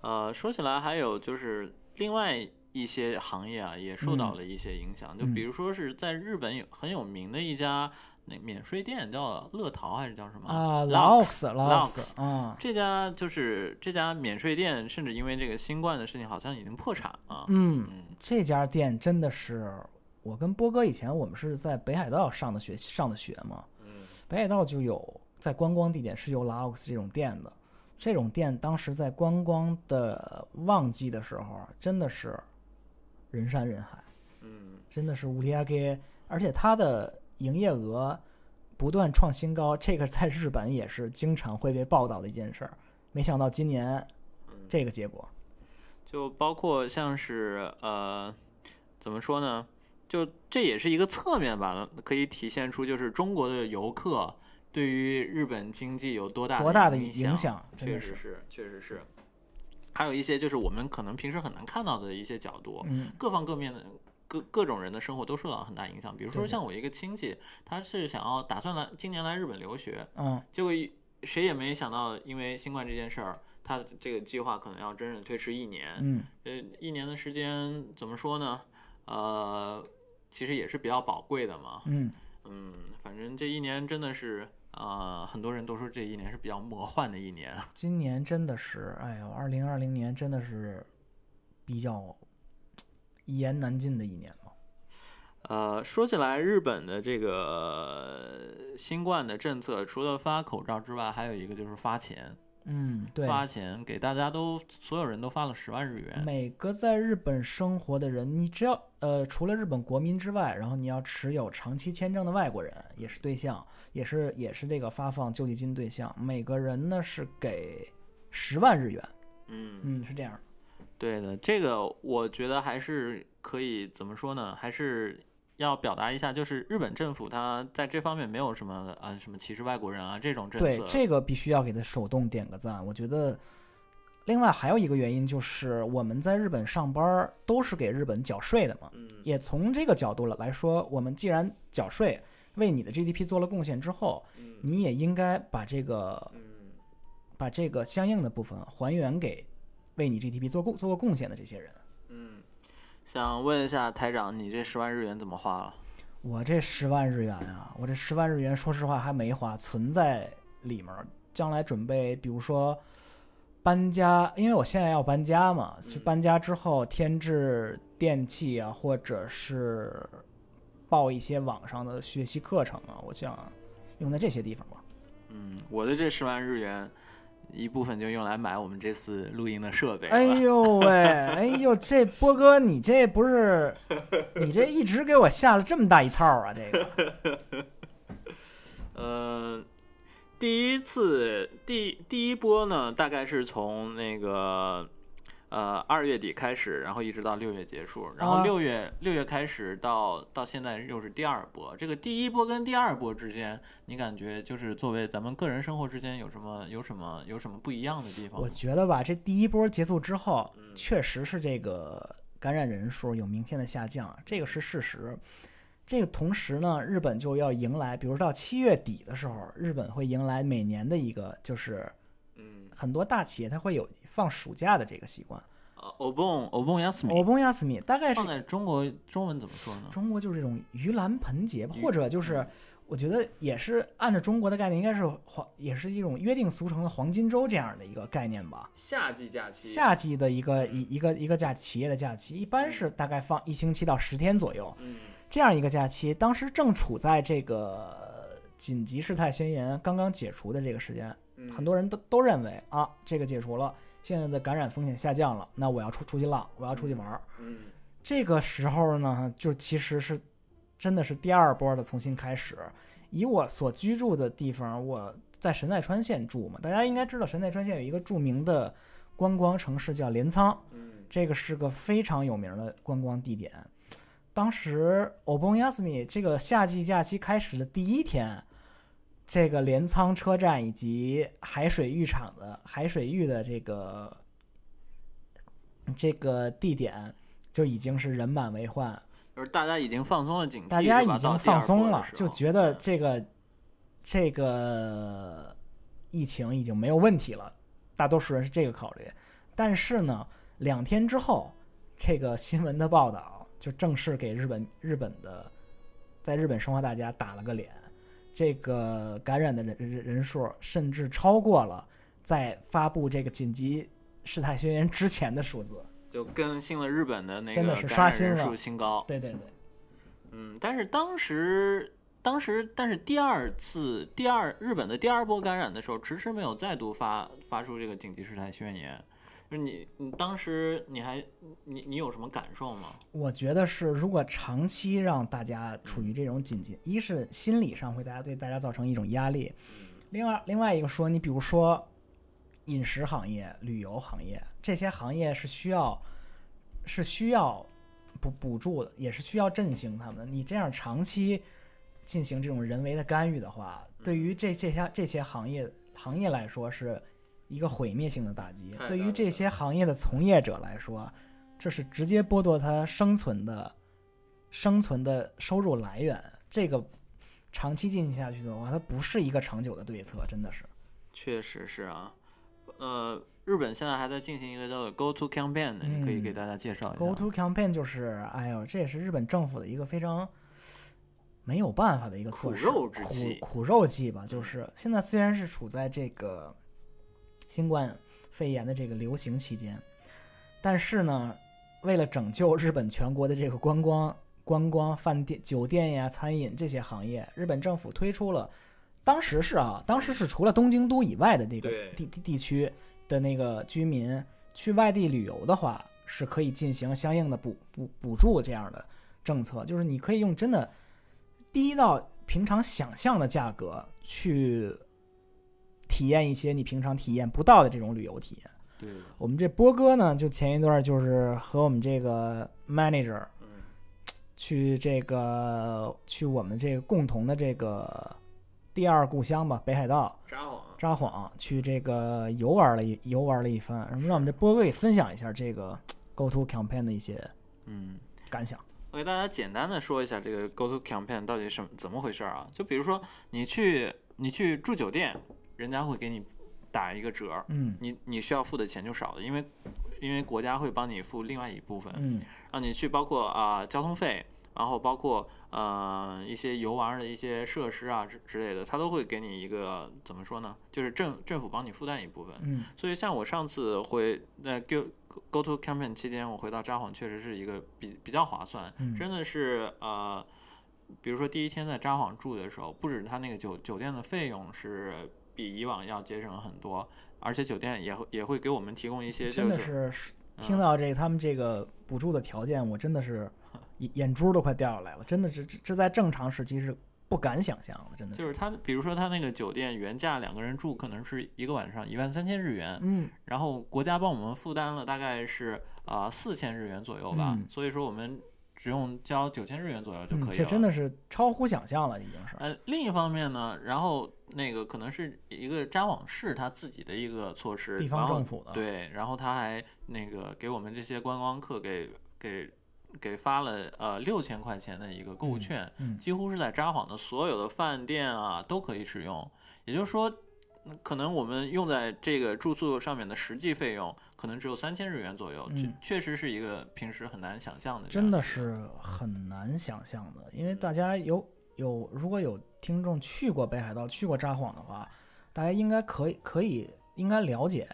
呃，说起来还有就是另外一些行业啊，也受到了一些影响。就嗯。比如说是在日本有很有名的一家那免税店，叫乐淘还是叫什么啊 Lux，Lux，Lux，啊，这家就是这家免税店，甚至因为这个新冠的事情，好像已经破产了。嗯，嗯。这家店真的是，我跟波哥以前我们是在北海道上的学上的学嘛，嗯。北海道就有在观光地点是有 Laux 这种店的，这种店当时在观光的旺季的时候啊，真的是人山人海，嗯真的是乌里亚给，而且它的营业额不断创新高，这个在日本也是经常会被报道的一件事儿。没想到今年嗯，这个结果，就包括像是呃，怎么说呢？就这也是一个侧面吧，可以体现出就是中国的游客对于日本经济有多大多大的影影响确实是，确实是。还有一些就是我们可能平时很难看到的一些角度，嗯各方各面的各各种人的生活都受到很大影响。比如说像我一个亲戚，他是想要打算来今年来日本留学，嗯，结果一谁也没想到，因为新冠这件事儿，他这个计划可能要真正推迟一年。嗯，呃，一年的时间怎么说呢？呃，其实也是比较宝贵的嘛。嗯，嗯，反正这一年真的是，呃，很多人都说这一年是比较魔幻的一年。今年真的是，哎呦，二零二零年真的是比较一言难尽的一年嘛。呃，说起来，日本的这个新冠的政策，除了发口罩之外，还有一个就是发钱，嗯，对，发钱给大家都所有人都发了十万日元。每个在日本生活的人，你只要呃，除了日本国民之外，然后你要持有长期签证的外国人也是对象，也是也是这个发放救济金对象。每个人呢是给十万日元，嗯嗯，是这样。对的，这个我觉得还是可以怎么说呢？还是要表达一下，就是日本政府它在这方面没有什么啊什么歧视外国人啊这种政策。对这个必须要给他手动点个赞。我觉得，另外还有一个原因就是我们在日本上班都是给日本缴税的嘛，嗯也从这个角度了来说，我们既然缴税为你的 GDP 做了贡献之后，嗯你也应该把这个嗯把这个相应的部分还原给为你 GDP 做贡做过贡献的这些人。嗯，想问一下台长，你这十万日元怎么花了？我这十万日元啊，我这十万日元，说实话还没花，存在里面儿。将来准备，比如说搬家，因为我现在要搬家嘛，是嗯搬家之后添置电器啊，或者是报一些网上的学习课程啊，我想用在这些地方吧。嗯，我的这十万日元一部分就用来买我们这次录音的设备了。哎呦喂，哎呦，这波哥，你这不是，你这一直给我下了这么大一套啊？这个，呃，第一次第第一波呢，大概是从那个呃二月底开始，然后一直到六月结束，然后啊六月六、月开始到到现在又是第二波。这个第一波跟第二波之间，你感觉就是作为咱们个人生活之间有什么有什么有什么不一样的地方我？觉得吧，这第一波结束之后，嗯确实是这个感染人数有明显的下降，这个是事实。这个同时呢，日本就要迎来，比如到七月底的时候，日本会迎来每年的一个，就是嗯，很多大企业它会有放暑假的这个习惯。呃 o b o n o b o n 欧 Yasumi 崩亚斯米大概是放在中国中文怎么说呢？中国就是这种盂兰盆节吧，或者就是嗯我觉得也是按照中国的概念，应该是黄，也是一种约定俗成的黄金周这样的一个概念吧。夏季假期夏季的一个一一个一个假企业的假期，一般是大概放一星期到十天左右，嗯这样一个假期，当时正处在这个紧急事态宣言刚刚解除的这个时间，嗯很多人都都认为啊，这个解除了，现在的感染风险下降了，那我要出出去浪，我要出去玩儿。嗯这个时候呢，就其实是真的是第二波的重新开始。以我所居住的地方，我在神奈川县住嘛，大家应该知道神奈川县有一个著名的观光城市叫镰仓，嗯这个是个非常有名的观光地点。当时 Obon Yasumi 这个夏季假期开始的第一天，这个镰仓车站以及海水浴场的海水浴的这个这个地点就已经是人满为患，就是大家已经放松了警惕，大家已经放松了，就觉得这这个这个疫情已经没有问题了，大多数人是这个考虑。但是呢，两天之后，这个新闻的报道就正式给日本日本的在日本生活大家打了个脸，这个感染的人人人数甚至超过了在发布这个紧急事态宣言之前的数字。就更新了日本的那真的是个感染人刷新了数新高。对对对。嗯，但是当时，当时，但是第二次第二日本的第二波感染的时候，迟迟没有再度发发出这个紧急事态宣言。就是你，你当时你还你你有什么感受吗？我觉得是，如果长期让大家处于这种紧急，一是心理上会大家对大家造成一种压力，另外另外一个说，你比如说饮食行业、旅游行业这些行业是需要是需要补补助的，也是需要振兴他们的。你这样长期进行这种人为的干预的话，对于这这些这些行业行业来说是一个毁灭性的打击对于这些行业的从业者来说，这是直接剥夺他生存的生存的收入来源。这个长期进行下去的话，它不是一个长久的对策，真的是。确实是啊。呃，日本现在还在进行一个叫做 Go to Campaign 的，你可以给嗯大家介绍一下。Go to campaign 就是，哎呦，这也是日本政府的一个非常没有办法的一个措施，苦肉之计苦苦肉计吧。就是现在虽然是处在这个新冠肺炎的这个流行期间，但是呢，为了拯救日本全国的这个观光、观光、饭店、酒店呀、餐饮这些行业，日本政府推出了，当时是啊，当时是除了东京都以外的那个地地地区的那个居民去外地旅游的话，是可以进行相应的补补补助这样的政策，就是你可以用真的低到平常想象的价格去体验一些你平常体验不到的这种旅游体验。对，我们这波哥呢，就前一段就是和我们这个 manager 嗯去这个去我们这个共同的这个第二故乡吧，北海道札幌。札幌去这个游玩了一游玩了一番，然后让我们这波哥也分享一下这个 Go to campaign 的一些嗯。感想。我给大家简单的说一下这个 Go to Campaign 到底什么怎么回事儿啊？就比如说你去你去住酒店，人家会给你打一个折儿，嗯你你需要付的钱就少了，因为因为国家会帮你付另外一部分。嗯让你去包括啊、交通费然后包括呃一些游玩的一些设施啊之之类的，他都会给你一个怎么说呢？就是政政府帮你负担一部分。嗯所以像我上次回呃 Go Go to campaign 期间，我回到札幌确实是一个比比较划算，嗯真的是呃，比如说第一天在札幌住的时候，不止他那个酒酒店的费用是比以往要节省了很多，而且酒店也会也会给我们提供一些真就的是嗯听到这他们这个补助的条件，我真的是 眼眼珠都快掉下来了，真的是这这在正常时期是不敢想象的，真的。就是他，比如说他那个酒店原价两个人住可能是一个晚上一万三千日元，嗯，然后国家帮我们负担了大概是啊四千日元左右吧，嗯所以说我们只用交九千日元左右就嗯可以了。这真的是超乎想象了，已经是。呃，另一方面呢，然后那个可能是一个札幌市他自己的一个措施，地方政府的对，然后他还那个给我们这些观光客给给给发了呃六千块钱的一个购物嗯券，嗯几乎是在札幌的所有的饭店啊都可以使用，也就是说。嗯可能我们用在这个住宿上面的实际费用，可能只有三千日元左右，确嗯确实是一个平时很难想象的真的。是很难想象的，因为大家有有如果有听众去过北海道、去过札幌的话，大家应该可以可以应该了解，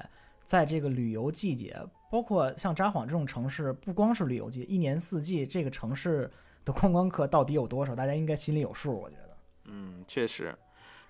在这个旅游季节，包括像札幌这种城市，不光是旅游季，一年四季这个城市的观光客到底有多少，大家应该心里有数。我觉得，嗯，确实。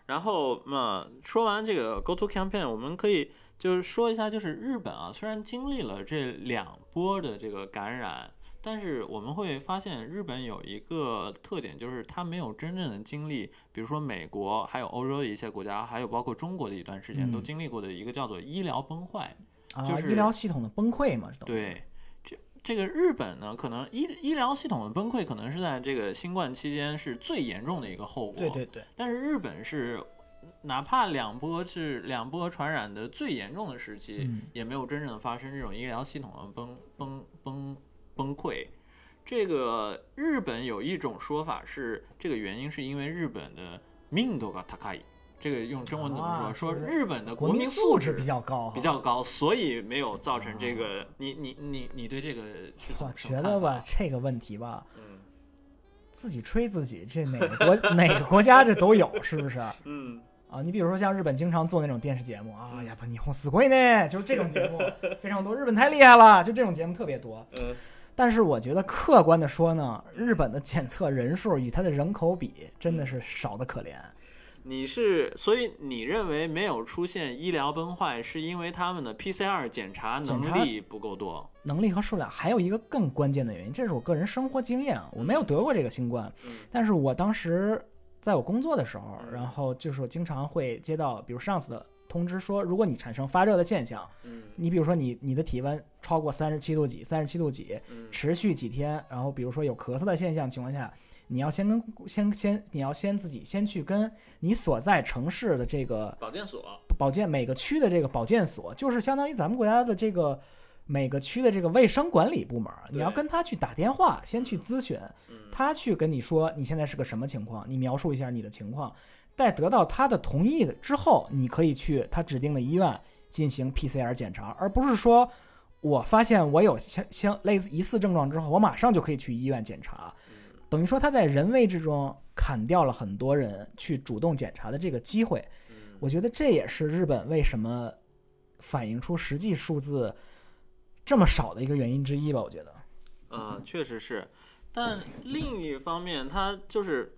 然后，嘛、说完这个 Go to Campaign，我们可以就是说一下，就是日本啊，虽然经历了这两波的这个感染，但是我们会发现日本有一个特点，就是它没有真正的经历，比如说美国，还有欧洲的一些国家，还有包括中国的一段时间都嗯经历过的一个叫做医疗崩坏。啊，就是医疗系统的崩溃嘛，对，这这个日本呢，可能医医疗系统的崩溃，可能是在这个新冠期间是最严重的一个后果。对对对，但是日本是，哪怕两波是两波传染的最严重的时期，嗯也没有真正的发生这种医疗系统的崩崩崩崩溃。这个日本有一种说法是，这个原因是因为日本的命度が高い。这个用中文怎么说？啊说日本的国民民素质质比较高，比较高，所以没有造成这个。你你你你对这个是怎我么觉得吧，吧？这个问题吧，嗯自己吹自己，这哪个国 哪个国家这都有，是不是？嗯啊，你比如说像日本经常做那种电视节目啊，呀不，你红死鬼呢，就是这种节目 非常多，日本太厉害了，就这种节目特别多。嗯但是我觉得客观的说呢，日本的检测人数与它的人口比真的是少的可怜。你是，所以你认为没有出现医疗崩坏，是因为他们的 PCR 检查能力不够多？能力和数量，还有一个更关键的原因，这是我个人生活经验啊，我没有得过这个新冠，嗯。但是我当时在我工作的时候，嗯。然后就是我经常会接到，比如上司的通知说，如果你产生发热的现象，嗯。你比如说你你的体温超过三十七度几、三十七度几，嗯。持续几天，然后比如说有咳嗽的现象情况下，你要先跟先先你要先自己先去跟你所在城市的这个保健所。保健每个区的这个保健所，就是相当于咱们国家的这个每个区的这个卫生管理部门儿，你要跟他去打电话，先去咨询，嗯。他去跟你说你现在是个什么情况，你描述一下你的情况，在得到他的同意之后，你可以去他指定的医院进行 PCR 检查，而不是说我发现我有相相类似疑似症状之后，我马上就可以去医院检查，等于说他在人为之中砍掉了很多人去主动检查的这个机会。嗯我觉得这也是日本为什么反映出实际数字这么少的一个原因之一吧。我觉得，呃，确实是，但另一方面，他就是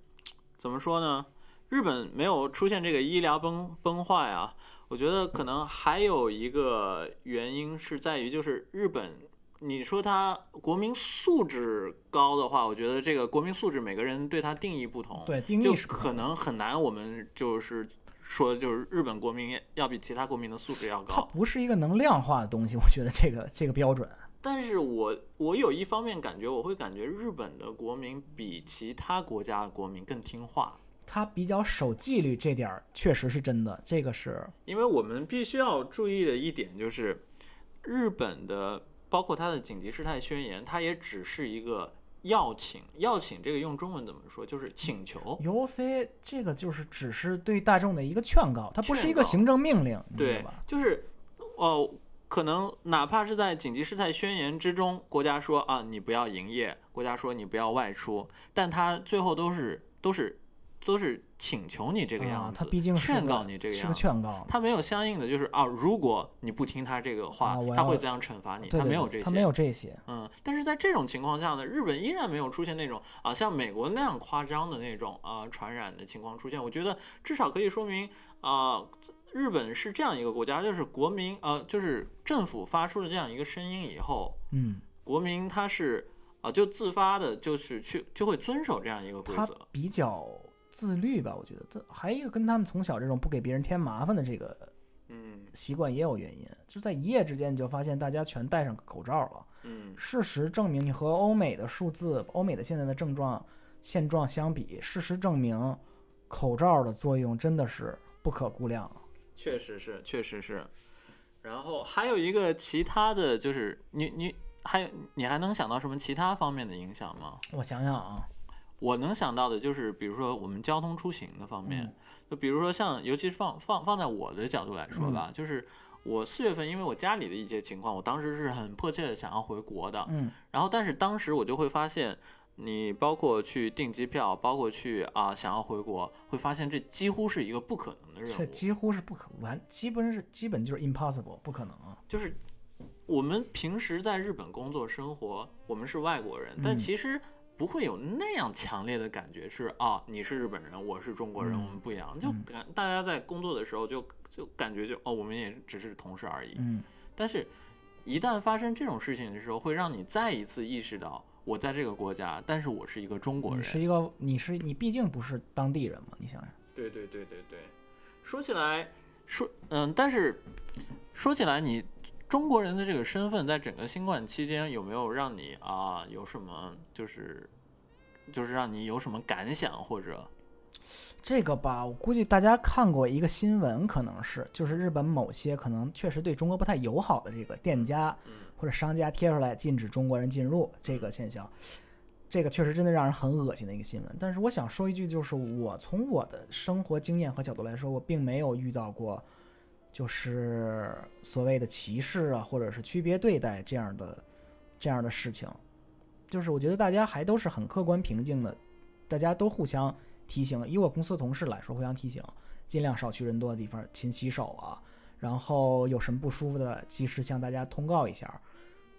怎么说呢？日本没有出现这个医疗崩崩坏啊，我觉得可能还有一个原因是在于，就是日本，你说它国民素质高的话，我觉得这个国民素质每个人对它定义不同，对定就义是可能很难，我们就是说，就是日本国民要比其他国民的素质要高它高。不是一个能量化的东西。我觉得这个这个标准，但是我我有一方面感觉，我会感觉日本的国民比其他国家的国民更听话，它比较守纪律，这点儿确实是真的。这个是因为我们必须要注意的一点就是，日本的包括它的紧急事态宣言，它也只是一个邀请，邀请这个用中文怎么说？就是请求。U C 这个就是只是对大众的一个劝告，它不是一个行政命令，对吧？，就是，哦，可能哪怕是在紧急事态宣言之中，国家说啊你不要营业，国家说你不要外出，但他最后都是都是都是请求你这个样啊，子，他毕竟是劝告你这个是个样子。劝告，他没有相应的就是啊，如果你不听他这个话，他会怎样惩罚你？他没有这些，他没有这些，嗯，但是在这种情况下呢，日本依然没有出现那种啊像美国那样夸张的那种啊传染的情况出现。我觉得至少可以说明啊，日本是这样一个国家，就是国民呃就是政府发出了这样一个声音以后，嗯，国民他是啊就自发的，就是去就会遵守这样一个规则。比较自律吧，我觉得这还有一个跟他们从小这种不给别人添麻烦的这个嗯习惯也有原因，就在一夜之间你就发现大家全戴上口罩了。嗯事实证明，你和欧美的数字、欧美的现在的症状现状相比，事实证明，口罩的作用真的是不可估量。确实是，确实是。然后还有一个其他的就是你你还有你还能想到什么其他方面的影响吗？我想想啊，我能想到的就是，比如说我们交通出行的方面，嗯就比如说像，尤其是放放放在我的角度来说嗯吧，就是我四月份因为我家里的一些情况，我当时是很迫切的想要回国的，嗯，然后但是当时我就会发现，你包括去订机票，包括去啊想要回国，会发现这几乎是一个不可能的任务，这几乎是不可完，基本是基本就是 impossible，不可能啊。就是我们平时在日本工作生活，我们是外国人，但嗯其实不会有那样强烈的感觉是啊，你是日本人，我是中国人，嗯。我们不一样，就嗯感大家在工作的时候就就感觉就哦，我们也只是同事而已。嗯，但是，一旦发生这种事情的时候，会让你再一次意识到，我在这个国家，但是我是一个中国人。你是一个，你是你毕竟不是当地人嘛，你想想，对对对对对，说起来，说嗯，但是说起来，你中国人的这个身份，在整个新冠期间有没有让你啊有什么就是就是让你有什么感想或者这个吧，我估计大家看过一个新闻，可能是就是日本某些可能确实对中国不太友好的这个店家嗯或者商家贴出来禁止中国人进入这个现象，这个确实真的让人很恶心的一个新闻。但是我想说一句，就是我从我的生活经验和角度来说，我并没有遇到过就是所谓的歧视啊，或者是区别对待这样的这样的事情。就是我觉得大家还都是很客观平静的，大家都互相提醒。以我公司同事来说，互相提醒，尽量少去人多的地方，勤洗手啊。然后有什么不舒服的，及时向大家通告一下。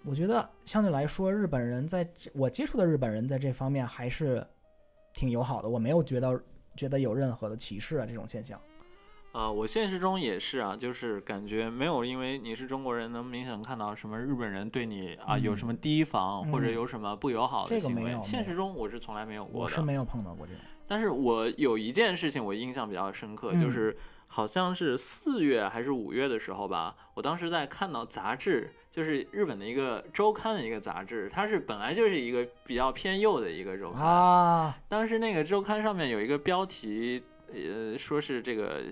我觉得相对来说，日本人在这我接触的日本人在这方面还是挺友好的，我没有觉得觉得有任何的歧视啊这种现象。啊、我现实中也是啊，就是感觉没有因为你是中国人，能明显看到什么日本人对你啊、有嗯什么提防、或者嗯有什么不友好的行为。这个没有现实中我是从来没有过的。我是没有碰到过这种。但是我有一件事情我印象比较深刻，嗯就是好像是四月还是五月的时候吧，我当时在看到杂志，就是日本的一个周刊的一个杂志，它是本来就是一个比较偏右的一个周刊。啊，当时那个周刊上面有一个标题，呃，说是这个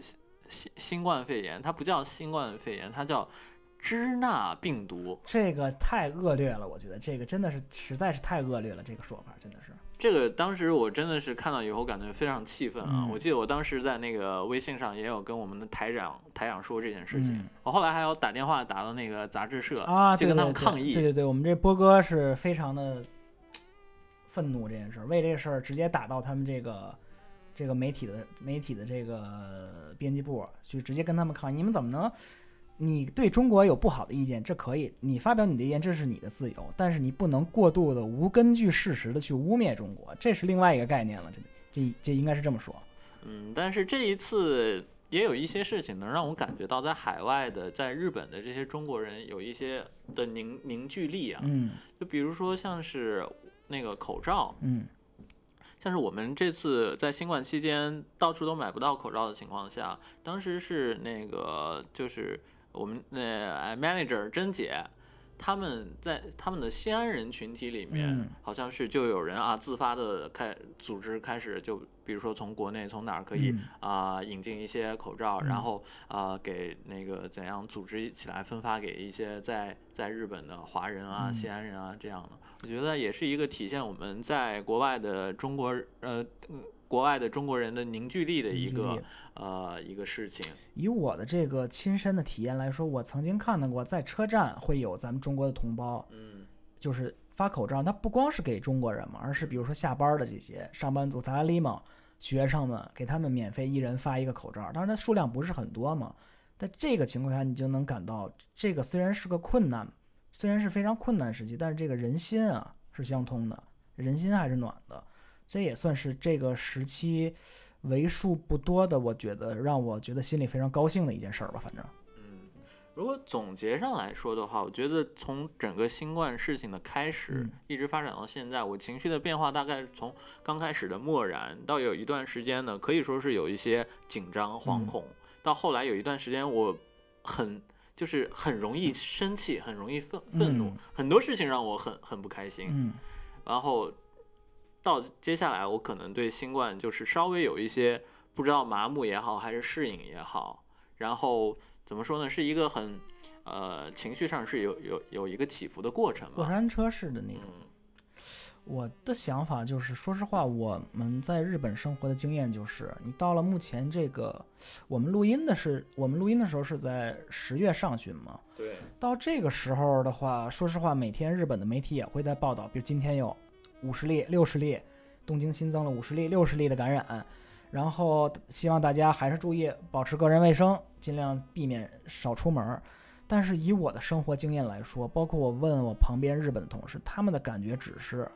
新新冠肺炎，它不叫新冠肺炎，它叫支那病毒。这个太恶劣了，我觉得这个真的是实在是太恶劣了，这个说法真的是。这个当时我真的是看到以后感觉非常气愤啊！嗯我记得我当时在那个微信上也有跟我们的台长台长说这件事情，嗯我后来还有打电话打到那个杂志社啊，就跟他们对对对抗议。对对对，我们这波哥是非常的愤怒这件事儿，为这事儿直接打到他们这个这个媒体的媒体的这个编辑部，去直接跟他们抗议，你们怎么能？你对中国有不好的意见，这可以，你发表你的意见，这是你的自由，但是你不能过度的无根据事实的去污蔑中国，这是另外一个概念了，这这这应该是这么说。嗯，但是这一次也有一些事情能让我感觉到，在海外的，在日本的这些中国人有一些的凝凝聚力啊。嗯就比如说像是那个口罩，嗯但是我们这次在新冠期间到处都买不到口罩的情况下，当时是那个就是我们那 manager 甄姐，他们在他们的西安人群体里面，嗯。好像是就有人啊自发的开组织开始就比如说从国内从哪儿可以嗯。啊、引进一些口罩，嗯。然后啊、给那个怎样组织起来分发给一些在在日本的华人啊、嗯。西安人啊这样的，我觉得也是一个体现我们在国外的中国呃嗯国外的中国人的凝聚力的一个呃一个事情。以我的这个亲身的体验来说，我曾经看到过，在车站会有咱们中国的同胞，嗯就是发口罩，它不光是给中国人嘛，而是比如说下班的这些上班族、萨拉利嘛，学生们给他们免费一人发一个口罩，当然它数量不是很多嘛。在这个情况下，你就能感到这个虽然是个困难，虽然是非常困难时期，但是这个人心啊是相通的，人心还是暖的。这也算是这个时期为数不多的，我觉得让我觉得心里非常高兴的一件事儿吧。反正，嗯，如果总结上来说的话，我觉得从整个新冠事情的开始，嗯一直发展到现在，我情绪的变化大概是从刚开始的漠然，到有一段时间呢，可以说是有一些紧张、惶嗯恐，到后来有一段时间我很。就是很容易生气，很容易愤愤怒，嗯很多事情让我很很不开心。嗯然后到接下来，我可能对新冠就是稍微有一些不知道麻木也好，还是适应也好，然后怎么说呢，是一个很呃情绪上是有有有一个起伏的过程吧。过山车式的那种。嗯我的想法就是，说实话，我们在日本生活的经验就是，你到了目前这个，我们录音的是，我们录音的时候是在十月上旬嘛，对，到这个时候的话，说实话，每天日本的媒体也会在报道，比如今天有五十例、六十例，东京新增了五十例、六十例的感染，然后希望大家还是注意保持个人卫生，尽量避免少出门。但是以我的生活经验来说，包括我问我旁边日本的同事，他们的感觉只是，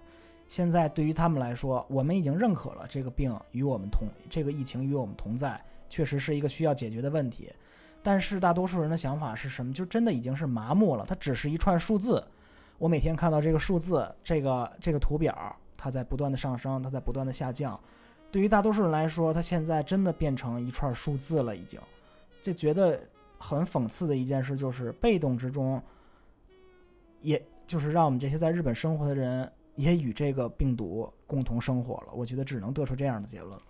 现在对于他们来说，我们已经认可了这个病与我们同，这个疫情与我们同在，确实是一个需要解决的问题。但是大多数人的想法是什么？就真的已经是麻木了，它只是一串数字。我每天看到这个数字，这个这个图表，它在不断的上升，它在不断的下降。对于大多数人来说，它现在真的变成一串数字了，已经。就觉得很讽刺的一件事，就是被动之中，也就是让我们这些在日本生活的人，也与这个病毒共同生活了。我觉得只能得出这样的结论了。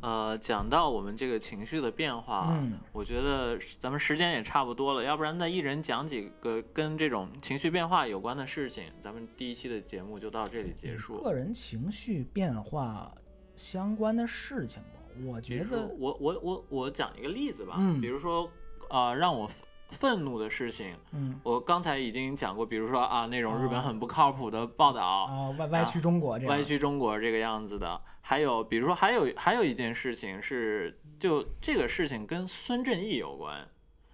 呃，讲到我们这个情绪的变化，嗯我觉得咱们时间也差不多了，要不然再一人讲几个跟这种情绪变化有关的事情，咱们第一期的节目就到这里结束。个人情绪变化相关的事情吧，我觉得，我我我我讲一个例子吧，嗯比如说呃让我愤愤怒的事情，嗯。我刚才已经讲过，比如说啊那种日本很不靠谱的报道，啊，歪歪曲中国这样，歪曲中国这个样子的，还有比如说还有还有一件事情是，就这个事情跟孙正义有关。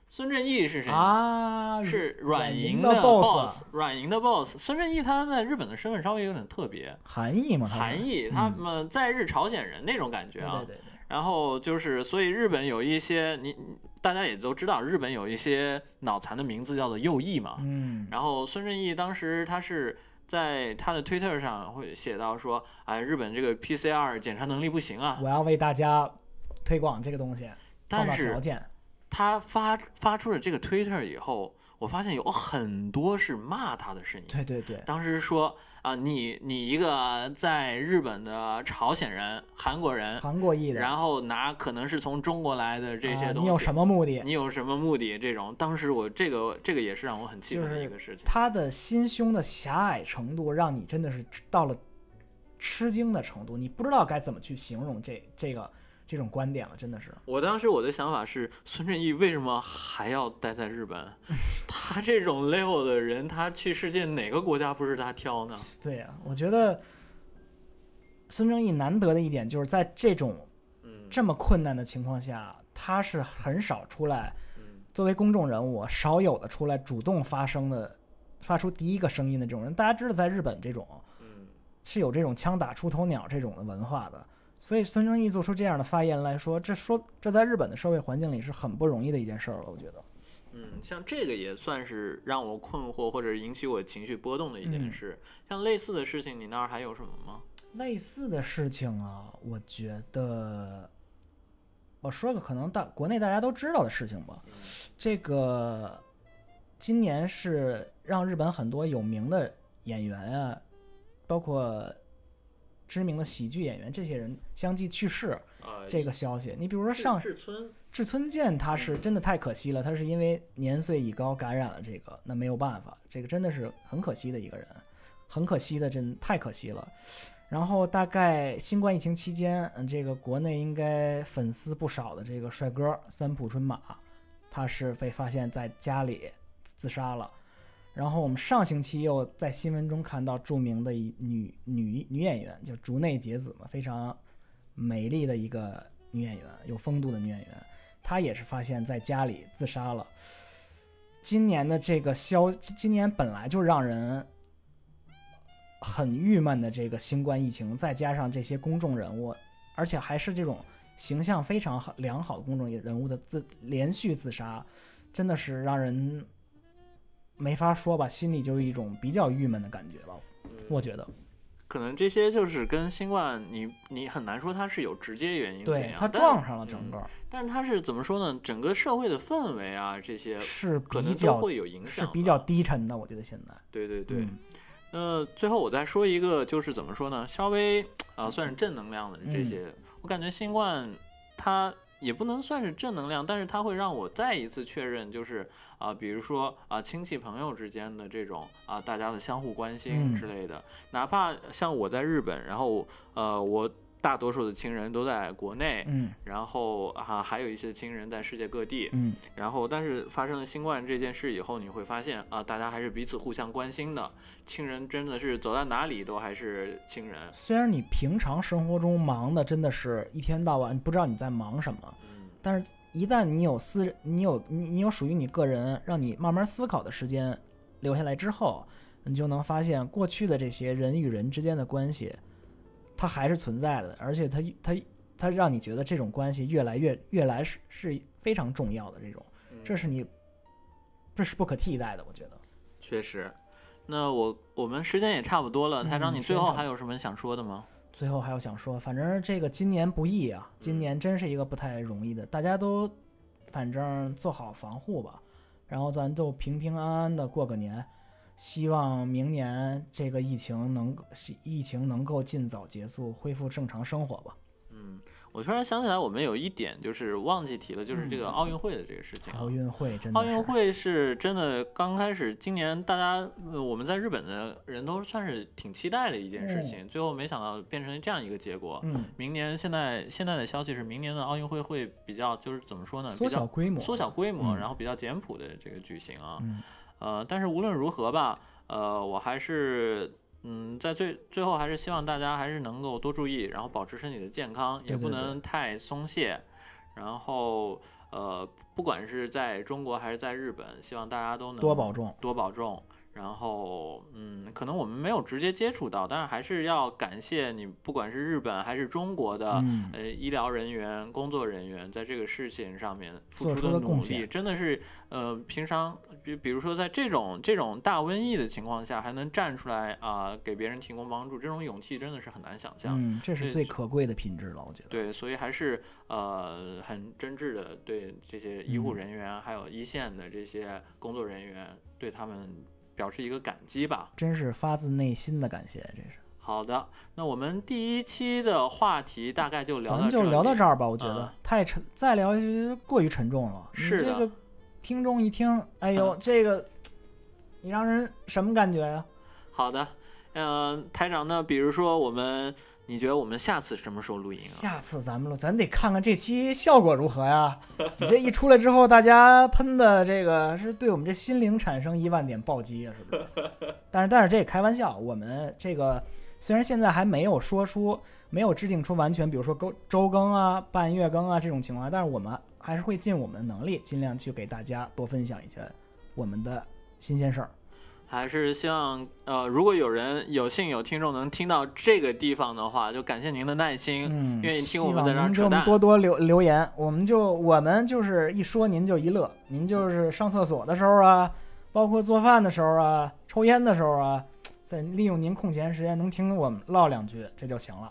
孙正义是谁？啊，是软银银的 boss，boss，软银的 boss。孙正义他在日本的身份稍微有点特别，韩裔嘛，韩裔，他们在日朝鲜人那种感觉啊。对对对对，然后就是，所以日本有一些你你大家也都知道，日本有一些脑残的名字叫做右翼嘛。嗯，然后孙正义当时他是在他的推特上会写到说，哎，日本这个 PCR 检查能力不行啊。我要为大家推广这个东西，但是条件，他发发出了这个推特以后，我发现有很多是骂他的声音。对对对，当时说啊，你你一个在日本的朝鲜人、韩国人，韩国裔的，然后拿可能是从中国来的这些东西，啊你有什么目的？你有什么目的？这种，当时我这个这个也是让我很气愤的一个事情。他的心胸的狭隘程度，让你真的是到了吃惊的程度，你不知道该怎么去形容这这个这种观点了，真的是。我当时我的想法是，孙正义为什么还要待在日本？他这种 level 的人，他去世界哪个国家不是他挑呢？对呀、我觉得孙正义难得的一点就是在这种嗯这么困难的情况下，他是很少出来嗯作为公众人物少有的出来主动发声的，发出第一个声音的这种人。大家知道，在日本这种嗯是有这种枪打出头鸟这种的文化的，所以孙正义做出这样的发言来说，这说这在日本的社会环境里是很不容易的一件事儿了。我觉得，嗯，像这个也算是让我困惑或者引起我情绪波动的一件嗯事。像类似的事情，你那儿还有什么吗？类似的事情啊，我觉得我说个可能大国内大家都知道的事情吧。这个今年是让日本很多有名的演员啊，包括知名的喜剧演员这些人相继去世呃，这个消息。你比如说上志村，志村健，他是真的太可惜了，他是因为年岁已高感染了这个，那没有办法，这个真的是很可惜的一个人，很可惜的，真太可惜了。然后大概新冠疫情期间，嗯，这个国内应该粉丝不少的这个帅哥三浦春马，他是被发现在家里自杀了。然后我们上星期又在新闻中看到著名的一女女女演员，叫竹内结子嘛，非常美丽的一个女演员，有风度的女演员，她也是发现在家里自杀了。今年的这个消，今年本来就让人很郁闷的这个新冠疫情，再加上这些公众人物，而且还是这种形象非常好良好的公众人物的自连续自杀，真的是让人没法说吧，心里就是一种比较郁闷的感觉吧。我觉得，可能这些就是跟新冠你你很难说它是有直接原因怎样，对它但撞上了整个，但是它是怎么说呢？整个社会的氛围啊，这些是可能都比较会有影响的，是比较低沉的，我觉得现在。对对对。嗯那最后我再说一个，就是怎么说呢？稍微啊、算是正能量的这些，我感觉新冠它也不能算是正能量，但是它会让我再一次确认，就是啊、比如说啊、亲戚朋友之间的这种啊、大家的相互关心嗯。之类的，哪怕像我在日本，然后呃，我大多数的亲人都在国内。嗯然后啊，还有一些亲人在世界各地，嗯，然后，但是发生了新冠这件事以后，你会发现啊，大家还是彼此互相关心的，亲人真的是走到哪里都还是亲人。虽然你平常生活中忙的真的是一天到晚不知道你在忙什么，嗯，但是一旦你有私，你有你你有属于你个人让你慢慢思考的时间留下来之后，你就能发现过去的这些人与人之间的关系，它还是存在的，而且它它它让你觉得这种关系越来越越来是是非常重要的这种，这嗯是你这是不可替代的，我觉得。确实。那我我们时间也差不多了，台长，嗯你最后还有什么想说的吗？最后还有想说，反正这个今年不易啊，今年真是一个不太容易的，大家都反正做好防护吧，然后咱就平平安安的过个年，希望明年这个疫情能疫情能够尽早结束，恢复正常生活吧。嗯，我突然想起来，我们有一点就是忘记提了，就是这个奥运会的这个事情啊。奥运会真的奥运会是真的刚开始，今年大家、呃我们在日本的人都算是挺期待的一件事情，最后没想到变成这样一个结果。嗯，明年现在现在的消息是，明年的奥运会会比较就是怎么说呢？缩小规模，缩小规模，嗯然后比较简朴的这个举行啊。嗯呃，但是无论如何吧，呃，我还是嗯，在最最后还是希望大家还是能够多注意，然后保持身体的健康，也不能太松懈。然后呃，不管是在中国还是在日本，希望大家都能多保重。多保重。然后，嗯，可能我们没有直接接触到，但是还是要感谢你，不管是日本还是中国的，嗯，呃，医疗人员、工作人员在这个事情上面付出的努力，真的是，呃，平常比比如说在这种这种大瘟疫的情况下，还能站出来啊、给别人提供帮助，这种勇气真的是很难想象。嗯，这是最可贵的品质了，我觉得。对，所以还是呃很真挚的对这些医护嗯人员，还有一线的这些工作人员，对他们表示一个感激吧。真是发自内心的感谢，这是。好的，那我们第一期的话题大概就聊到咱们就聊到这儿吧，我觉得、嗯太沉，再聊下去过于沉重了。是的这个听众一听，哎呦，这个你让人什么感觉呀、好的，嗯、台长呢？比如说我们，你觉得我们下次什么时候录音啊？下次咱们录，咱得看看这期效果如何呀。你这一出来之后，大家喷的这个是对我们这心灵产生一万点暴击啊，是不是？但是但是这也开玩笑，我们这个虽然现在还没有说出，没有制定出完全，比如说周周更啊、半月更啊这种情况，但是我们还是会尽我们的能力，尽量去给大家多分享一些我们的新鲜事儿。还是希望呃，如果有人有幸有听众能听到这个地方的话，就感谢您的耐心，嗯，愿意听我们在这儿扯望您给我们淡。多多留留言，我们就我们就是一说您就一乐，您就是上厕所的时候啊，包括做饭的时候啊，抽烟的时候啊，在利用您空闲时间能听我们唠两句，这就行了。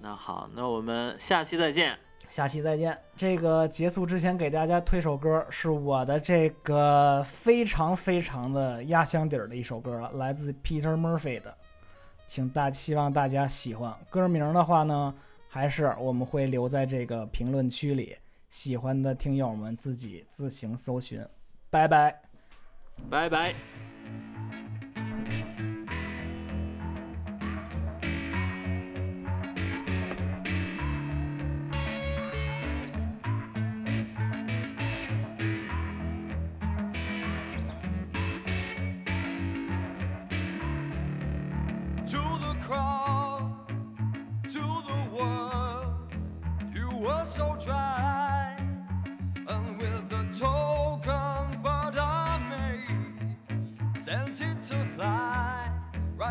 那好，那我们下期再见。下期再见。这个结束之前给大家推首歌，是我的这个非常非常的压箱底儿的一首歌，来自 Peter Murphy 的，请大希望大家喜欢。歌名的话呢，还是我们会留在这个评论区里，喜欢的听友们自己自行搜寻。拜拜。拜拜。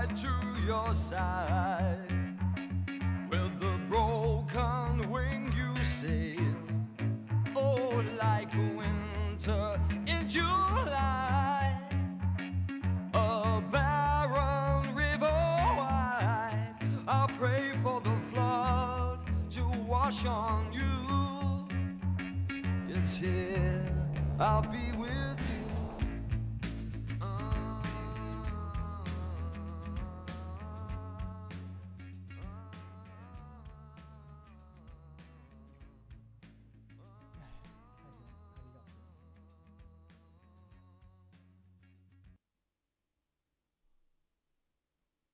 Right to your side. With the broken wing you sailed, oh, like winter in July. A barren river wide. I pray for the flood to wash on you. It's here. I'll be